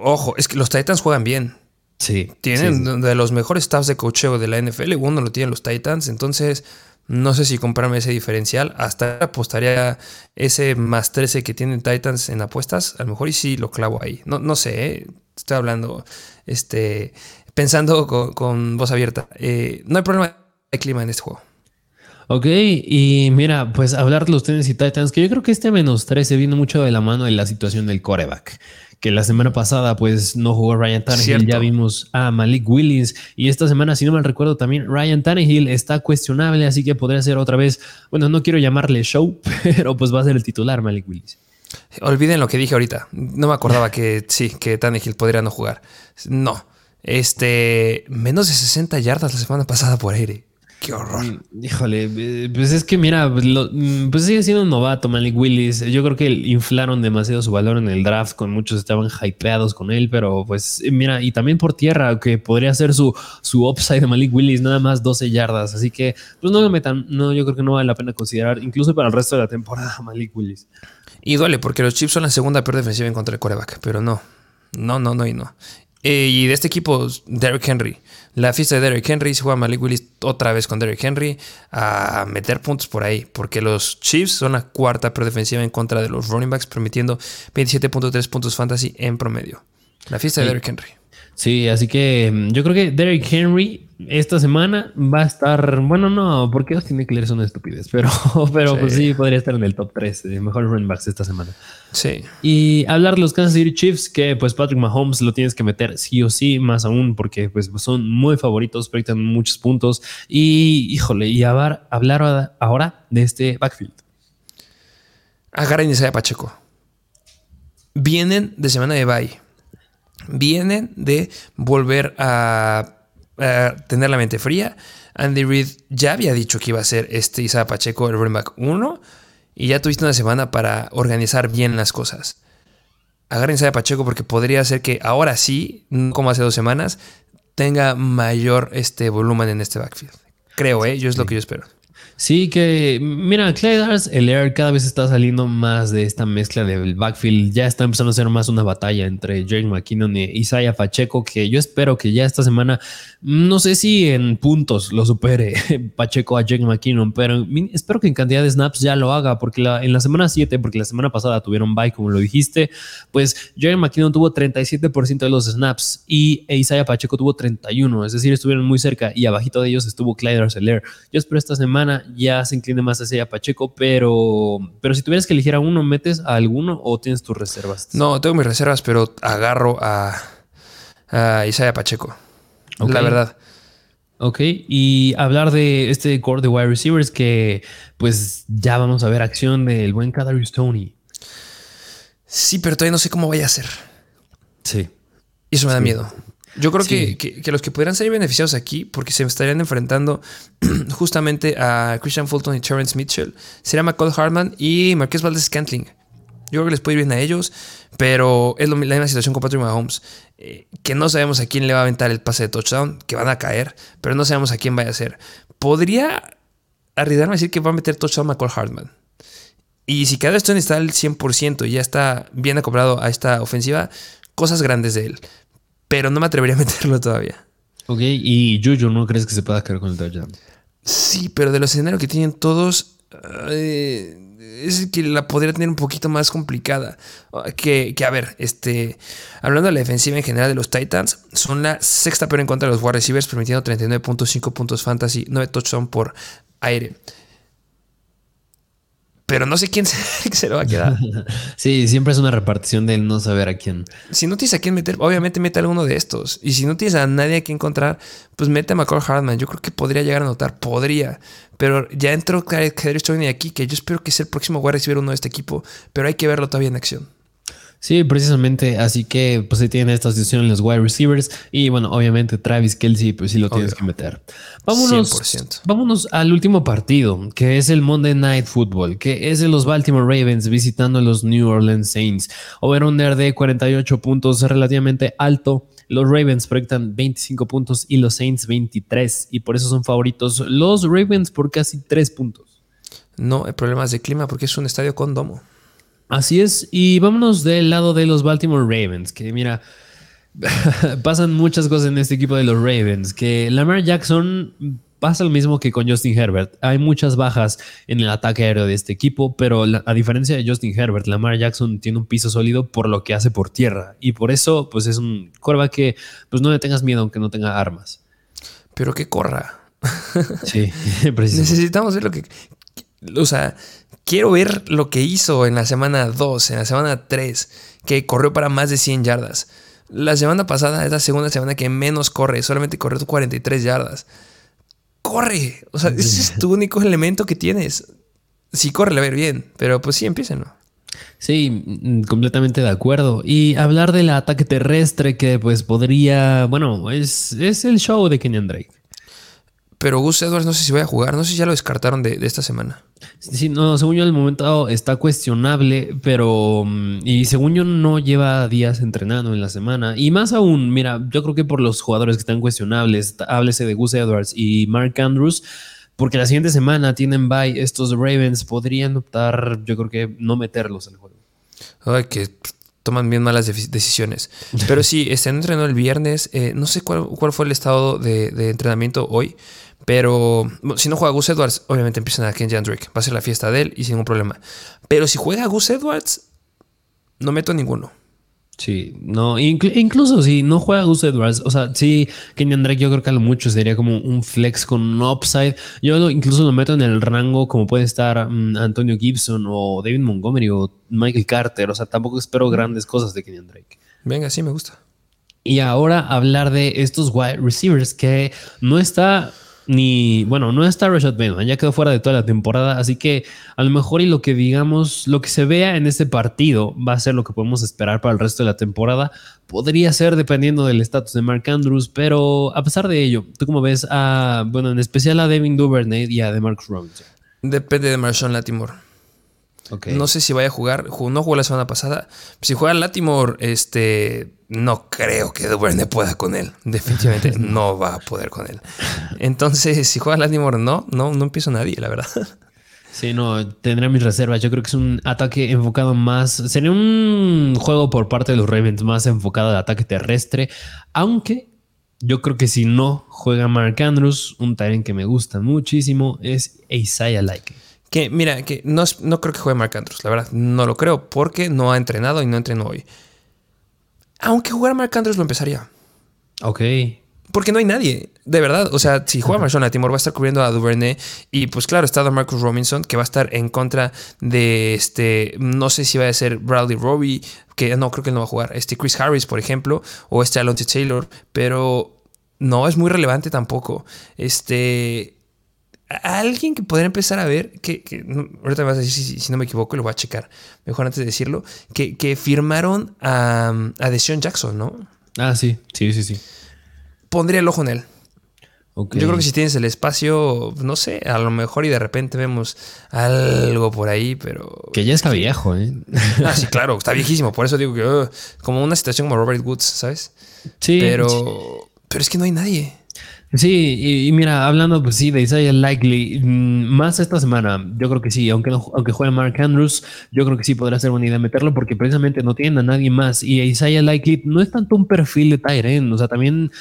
Ojo, es que los Titans juegan bien. Sí. Tienen de los mejores staffs de cocheo de la NFL. Uno lo tienen los Titans. Entonces, no sé si comprarme ese diferencial. Hasta apostaría ese más 13 que tienen Titans en apuestas. A lo mejor y sí lo clavo ahí. No, no sé, ¿eh? Estoy hablando, este, pensando con, voz abierta. Eh, no hay problema de clima en este juego. Ok, y mira, pues hablar de los Tennessee Titans, que yo creo que este menos 13 viene mucho de la mano de la situación del coreback. Que la semana pasada, pues no jugó Ryan Tannehill, ya vimos a Malik Willis. Y esta semana, si no mal recuerdo, también Ryan Tannehill está cuestionable, así que podría ser otra vez, bueno, no quiero llamarle show, pero pues va a ser el titular Malik Willis. Olviden lo que dije ahorita. No me acordaba que sí, que Tannehill podría no jugar. No. Este, menos de 60 yardas la semana pasada por aire. Qué horror. Mm, híjole, eh, pues es que mira, pues, mm, pues sigue siendo un novato Malik Willis. Yo creo que inflaron demasiado su valor en el draft, con muchos estaban hypeados con él, pero pues eh, mira, y también por tierra, que podría ser su, su upside de Malik Willis, nada más 12 yardas. Así que, pues no lo metan, no, yo creo que no vale la pena considerar, incluso para el resto de la temporada, Malik Willis. Y duele, porque los Chips son la segunda peor defensiva en contra de coreback, pero no, no, no, no y no. Eh, y de este equipo, Derrick Henry. La fiesta de Derrick Henry, se juega Malik Willis otra vez con Derrick Henry a meter puntos por ahí, porque los Chiefs son la cuarta peor defensiva en contra de los running backs, permitiendo 27.3 puntos fantasy en promedio. La fiesta de Derrick Henry. Sí, así que mm, yo creo que Derrick Henry esta semana va a estar, bueno, no, porque Austin Eckler son estúpidos, pero, pero sí. pues sí, podría estar en el top 3 de mejores running backs esta semana. Sí. Y hablar de los Kansas City Chiefs, que pues Patrick Mahomes lo tienes que meter sí o sí, más aún, porque pues son muy favoritos, proyectan muchos puntos. Y híjole, y hablar, hablar ahora de este backfield. Agarren Isaiah Pacheco. Vienen de semana de bye vienen de volver a, tener la mente fría. Andy Reid ya había dicho que iba a ser este Isaac Pacheco el running back 1 y ya tuviste una semana para organizar bien las cosas. Agárrense a Pacheco porque podría ser que ahora sí, como hace dos semanas, tenga mayor este volumen en este backfield. Creo, ¿eh? Yo es lo que yo espero. Sí, que mira, el Air cada vez está saliendo más de esta mezcla del backfield. Ya está empezando a ser más una batalla entre Jake McKinnon y Isaiah Pacheco, que yo espero que ya esta semana, no sé si en puntos lo supere Pacheco a Jake McKinnon, pero espero que en cantidad de snaps ya lo haga, porque en la semana 7, porque la semana pasada tuvieron bye, como lo dijiste, pues Jake McKinnon tuvo 37% de los snaps y Isaiah Pacheco tuvo 31, es decir, estuvieron muy cerca y abajito de ellos estuvo Clyde Arcelor. Yo espero esta semana ya se incline más hacia Pacheco, pero, pero si tuvieras que elegir a uno, ¿metes a alguno o tienes tus reservas? No, tengo mis reservas, pero agarro a, a Isaiah Pacheco. La verdad. Ok, y hablar de este core de wide receivers que pues ya vamos a ver acción del buen Kadarius Tony. Sí, pero todavía no sé cómo vaya a ser. Sí. Y eso me da miedo. Yo creo que, los que podrían ser beneficiados aquí, porque se estarían enfrentando justamente a Christian Fulton y Terrence Mitchell, sería McCall Hartman y Marqués Valdez Scantling. Yo creo que les puede ir bien a ellos, pero es la misma situación con Patrick Mahomes, eh, que no sabemos a quién le va a aventar el pase de touchdown, que van a caer, pero no sabemos a quién vaya a ser. Podría arriesgarme a decir que va a meter touchdown McCall Hartman. Y si cada Stone está al 100% y ya está bien acoplado a esta ofensiva, cosas grandes de él pero no me atrevería a meterlo todavía. Ok, y Juju, ¿no crees que se pueda quedar con el touchdown? Sí, pero de los escenarios que tienen todos, es el que la podría tener un poquito más complicada. Que, que, a ver, este, hablando de la defensiva en general de los Titans, son la sexta peor en contra de los wide receivers, permitiendo 39.5 puntos fantasy, 9 touchdowns por aire pero no sé quién se, lo va a quedar. sí, siempre es una repartición de no saber a quién. Si no tienes a quién meter, obviamente mete a alguno de estos. Y si no tienes a nadie a quien encontrar, pues mete a McCall Hartman. Yo creo que podría llegar a notar, podría. Pero ya entró Kadri Stoney aquí, que yo espero que sea el próximo a recibir uno de este equipo, pero hay que verlo todavía en acción. Sí, precisamente. Así que pues se tienen estas decisiones los wide receivers. Y bueno, obviamente Travis Kelsey, pues sí lo tienes que meter. Vámonos, vámonos al último partido, que es el Monday Night Football, que es de los Baltimore Ravens visitando a los New Orleans Saints. Over-under de 48 puntos, relativamente alto. Los Ravens proyectan 25 puntos y los Saints 23. Y por eso son favoritos los Ravens por casi 3 puntos. No, hay problemas de clima porque es un estadio con domo. Así es, y vámonos del lado de los Baltimore Ravens, que mira, pasan muchas cosas en este equipo de los Ravens, que Lamar Jackson pasa lo mismo que con Justin Herbert. Hay muchas bajas en el ataque aéreo de este equipo, pero a diferencia de Justin Herbert, Lamar Jackson tiene un piso sólido por lo que hace por tierra y por eso pues es un corva que pues no le tengas miedo aunque no tenga armas. Pero que corra. Sí, Necesitamos ver lo que o sea, quiero ver lo que hizo en la semana 2, en la semana 3, que corrió para más de 100 yardas. La semana pasada es la segunda semana que menos corre, solamente corrió 43 yardas. Corre, o sea, ese es tu único elemento que tienes. Sí, corre, a ver bien, pero pues sí, empiecen, ¿no? Sí, mm, completamente de acuerdo. Y hablar del ataque terrestre que pues podría, bueno, es, es el show de Kenyan Drake. Pero Gus Edwards no sé si va a jugar, no sé si ya lo descartaron de, esta semana. Sí, no, según yo el momento está cuestionable, pero mm, y según yo no lleva días entrenando en la semana. Y más aún, mira, yo creo que por los jugadores que están cuestionables, háblese de Gus Edwards y Mark Andrews, porque la siguiente semana tienen bye, estos Ravens podrían optar, yo creo que no meterlos en el juego. Ay, que toman bien malas decisiones. Pero sí, este, entrenó el viernes. Eh, no sé cuál, cuál, fue el estado de, de entrenamiento hoy. Pero si no juega Gus Edwards, obviamente empiezan a Kenji Drake. Va a ser la fiesta de él y sin ningún problema. Pero si juega Gus Edwards, no meto a ninguno. Sí, no, incluso si no juega Gus Edwards, o sea, sí, Kenyan Drake yo creo que a lo mucho sería como un flex con un upside. Yo incluso lo meto en el rango como puede estar mm, Antonio Gibson o David Montgomery o Michael Carter, o sea, tampoco espero grandes cosas de Kenyan Drake. Venga, sí me gusta. Y ahora hablar de estos wide receivers que no está ni, bueno, no está Rashad Bateman, ya quedó fuera de toda la temporada, así que a lo mejor y lo que digamos, lo que se vea en este partido va a ser lo que podemos esperar para el resto de la temporada. Podría ser dependiendo del estatus de Mark Andrews, pero a pesar de ello, ¿tú cómo ves a, bueno, en especial a Devin Duvernay y a DeMarcus Robinson? Depende de Marshawn Latimore. No sé si vaya a jugar, no jugó la semana pasada. Si juega Latimore, este no creo que Duvernay pueda con él. Definitivamente no va a poder con él. Entonces, si juega Lattimore, no, no, no empiezo nadie, la verdad. Sí, no, tendré mis reservas. Yo creo que es un ataque enfocado más. Sería un juego por parte de los Ravens más enfocado al ataque terrestre. Aunque yo creo que si no juega Mark Andrews, un Tyrant que me gusta muchísimo es Isaiah Like. Que mira, que no, no creo que juegue Mark Andrews, la verdad, no lo creo porque no ha entrenado y no entrenó hoy. Aunque jugar Mark Andrews lo empezaría. Ok. Porque no hay nadie, de verdad. O sea, si juega Marshawn Timor va a estar cubriendo a Duvernay. Y pues claro, está Marcus Robinson, que va a estar en contra de este. No sé si va a ser Bradley Robbie, que no creo que él no va a jugar. Este Chris Harris, por ejemplo, o este Alonte Taylor. Pero no es muy relevante tampoco. Este. Alguien que podría empezar a ver, que, ahorita me vas a decir si, no me equivoco, lo voy a checar, mejor antes de decirlo, que, que firmaron a, a Deshaun Jackson, ¿no? Ah, sí, sí, sí, sí pondría el ojo en él. Yo creo que si tienes el espacio, no sé, a lo mejor y de repente vemos algo por ahí, pero... Que ya está viejo, ¿eh? Ah, sí, claro, está viejísimo. Por eso digo que uh, como una situación como Robert Woods, ¿sabes? Sí. Pero, pero es que no hay nadie. Sí, y, mira, hablando pues sí de Isaiah Likely, mm, más esta semana, yo creo que sí, aunque, aunque juegue Mark Andrews, yo creo que sí podrá ser buena idea meterlo porque precisamente no tienen a nadie más. Y Isaiah Likely no es tanto un perfil de Tyren, o sea, también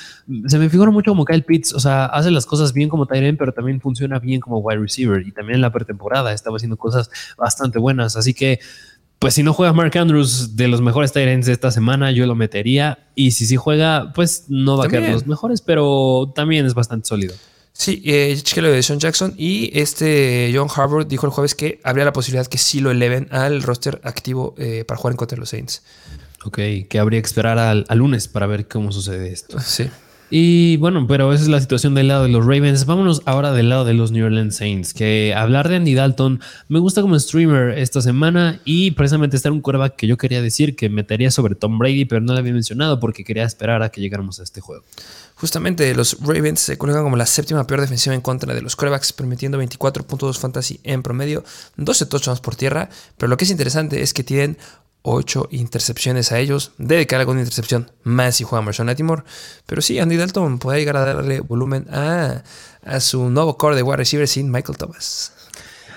se me figura mucho como Kyle Pitts, o sea, hace las cosas bien como Tyren, pero también funciona bien como wide receiver. Y también en la pretemporada estaba haciendo cosas bastante buenas, así que pues si no juega Mark Andrews de los mejores Tyrants de esta semana, yo lo metería. Y si sí juega, pues no va a quedar de los mejores, pero también es bastante sólido. Sí, eh, lo de Sean Jackson y este John Harvard dijo el jueves que habría la posibilidad que sí lo eleven al roster activo eh, para jugar en contra de los Saints. Ok, que habría que esperar al, al lunes para ver cómo sucede esto. Sí. Y bueno, pero esa es la situación del lado de los Ravens. Vámonos ahora del lado de los New Orleans Saints, que hablar de Andy Dalton me gusta como streamer esta semana y precisamente está en un quarterback que yo quería decir que metería sobre Tom Brady, pero no lo había mencionado porque quería esperar a que llegáramos a este juego. Justamente los Ravens se colocan como la séptima peor defensiva en contra de los quarterbacks, permitiendo 24.2 fantasy en promedio, 12 touchdowns por tierra, pero lo que es interesante es que tienen 8 intercepciones a ellos. Debe caer alguna intercepción más si juega Marshall Latimore. Pero sí, Andy Dalton puede llegar a darle volumen a, a su nuevo core de wide receiver sin Michael Thomas.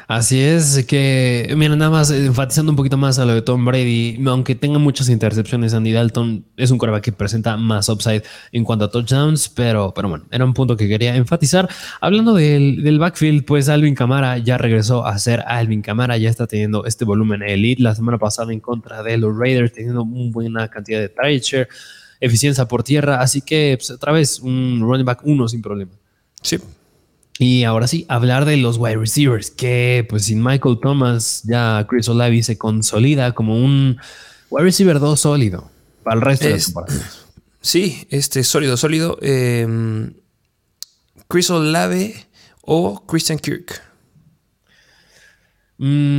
Así es, que, mira, nada más enfatizando un poquito más a lo de Tom Brady, aunque tenga muchas intercepciones, Andy Dalton es un coreback que presenta más upside en cuanto a touchdowns, pero, pero bueno, era un punto que quería enfatizar. Hablando del, backfield, pues Alvin Camara ya regresó a ser Alvin Camara, ya está teniendo este volumen elite la semana pasada en contra de los Raiders, teniendo una buena cantidad de target eficiencia por tierra, así que pues, otra vez un running back uno sin problema. Sí, y ahora sí, hablar de los wide receivers, que pues sin Michael Thomas ya Chris Olavi se consolida como un wide receiver 2 sólido para el resto de la temporada. Sí, este sólido, sólido. Em, Chris Olave o Christian Kirk. Mm,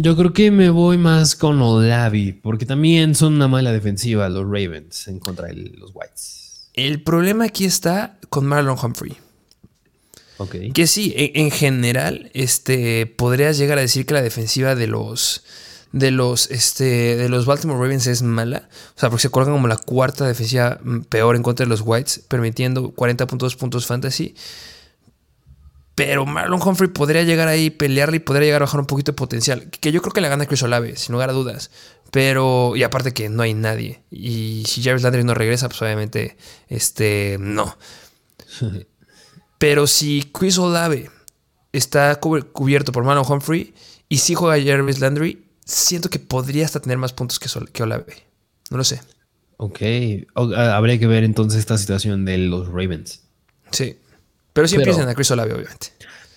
yo creo que me voy más con Olavi, porque también son una mala defensiva los Ravens en contra de los Whites. El problema aquí está con Marlon Humphrey. Okay. Que sí, en, general, este, podrías llegar a decir que la defensiva de los, de los, este, de los Baltimore Ravens es mala. O sea, porque se colocan como la cuarta defensiva mm, peor en contra de los Whites, permitiendo 40.2 puntos fantasy. Pero Marlon Humphrey podría llegar ahí, pelearle y podría llegar a bajar un poquito de potencial. Que yo creo que la gana Chris Olave, sin lugar a dudas. Pero, y aparte que no hay nadie. Y si Jarvis Landry no regresa, pues obviamente, este, no. Pero si Chris Olave está cubierto por Marlon Humphrey y si juega Jarvis Landry, siento que podría hasta tener más puntos que, que Olave. No lo sé. Ok. habría que ver entonces esta situación de los Ravens. Sí. Pero sí empiezan a Chris Olave, obviamente.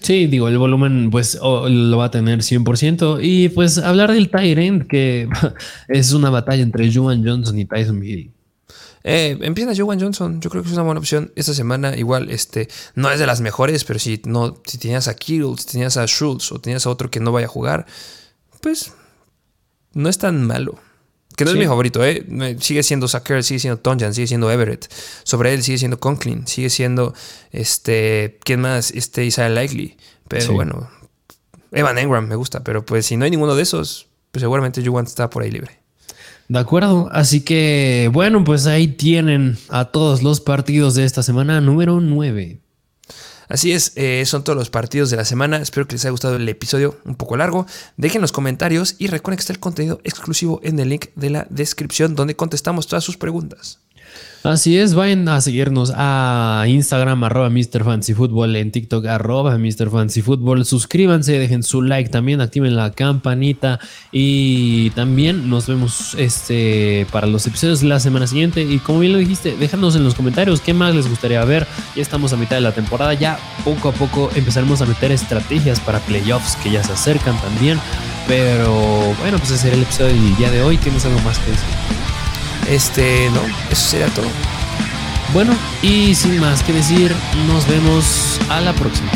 Sí, digo, el volumen pues lo va a tener 100%. Y pues hablar del Tyrant, que es una batalla entre Juwan Johnson y Tyson Hill. Eh, empieza Juwan Johnson, yo creo que es una buena opción esta semana. Igual, este, no es de las mejores, pero si no, si tenías a Kittle, si tenías a Schultz o tenías a otro que no vaya a jugar, pues no es tan malo. Que no es mi favorito, ¿eh? Sigue siendo Sacker, sigue siendo Tonjan, sigue siendo Everett. Sobre él sigue siendo Conklin, sigue siendo este. ¿Quién más? Este Isaiah Likely. Pero bueno. Evan Engram me gusta, pero pues si no hay ninguno de esos, pues seguramente Juwan está por ahí libre. De acuerdo, así que bueno, pues ahí tienen a todos los partidos de esta semana número 9. Así es, eh, son todos los partidos de la semana. Espero que les haya gustado el episodio un poco largo. Dejen los comentarios y recuerden que está el contenido exclusivo en el link de la descripción donde contestamos todas sus preguntas. Así es, vayan a seguirnos a Instagram, arroba Mr. Fancy Football, en TikTok, arroba Mr. Fancy Football. Suscríbanse, dejen su like también, activen la campanita y también nos vemos este, para los episodios la semana siguiente. Y como bien lo dijiste, déjanos en los comentarios qué más les gustaría ver. Ya estamos a mitad de la temporada, ya poco a poco empezaremos a meter estrategias para playoffs que ya se acercan también. Pero bueno, pues ese será el episodio del día de hoy. ¿Tienes algo más que decir? Este, no, eso sería todo. Bueno, y sin más que decir, nos vemos a la próxima.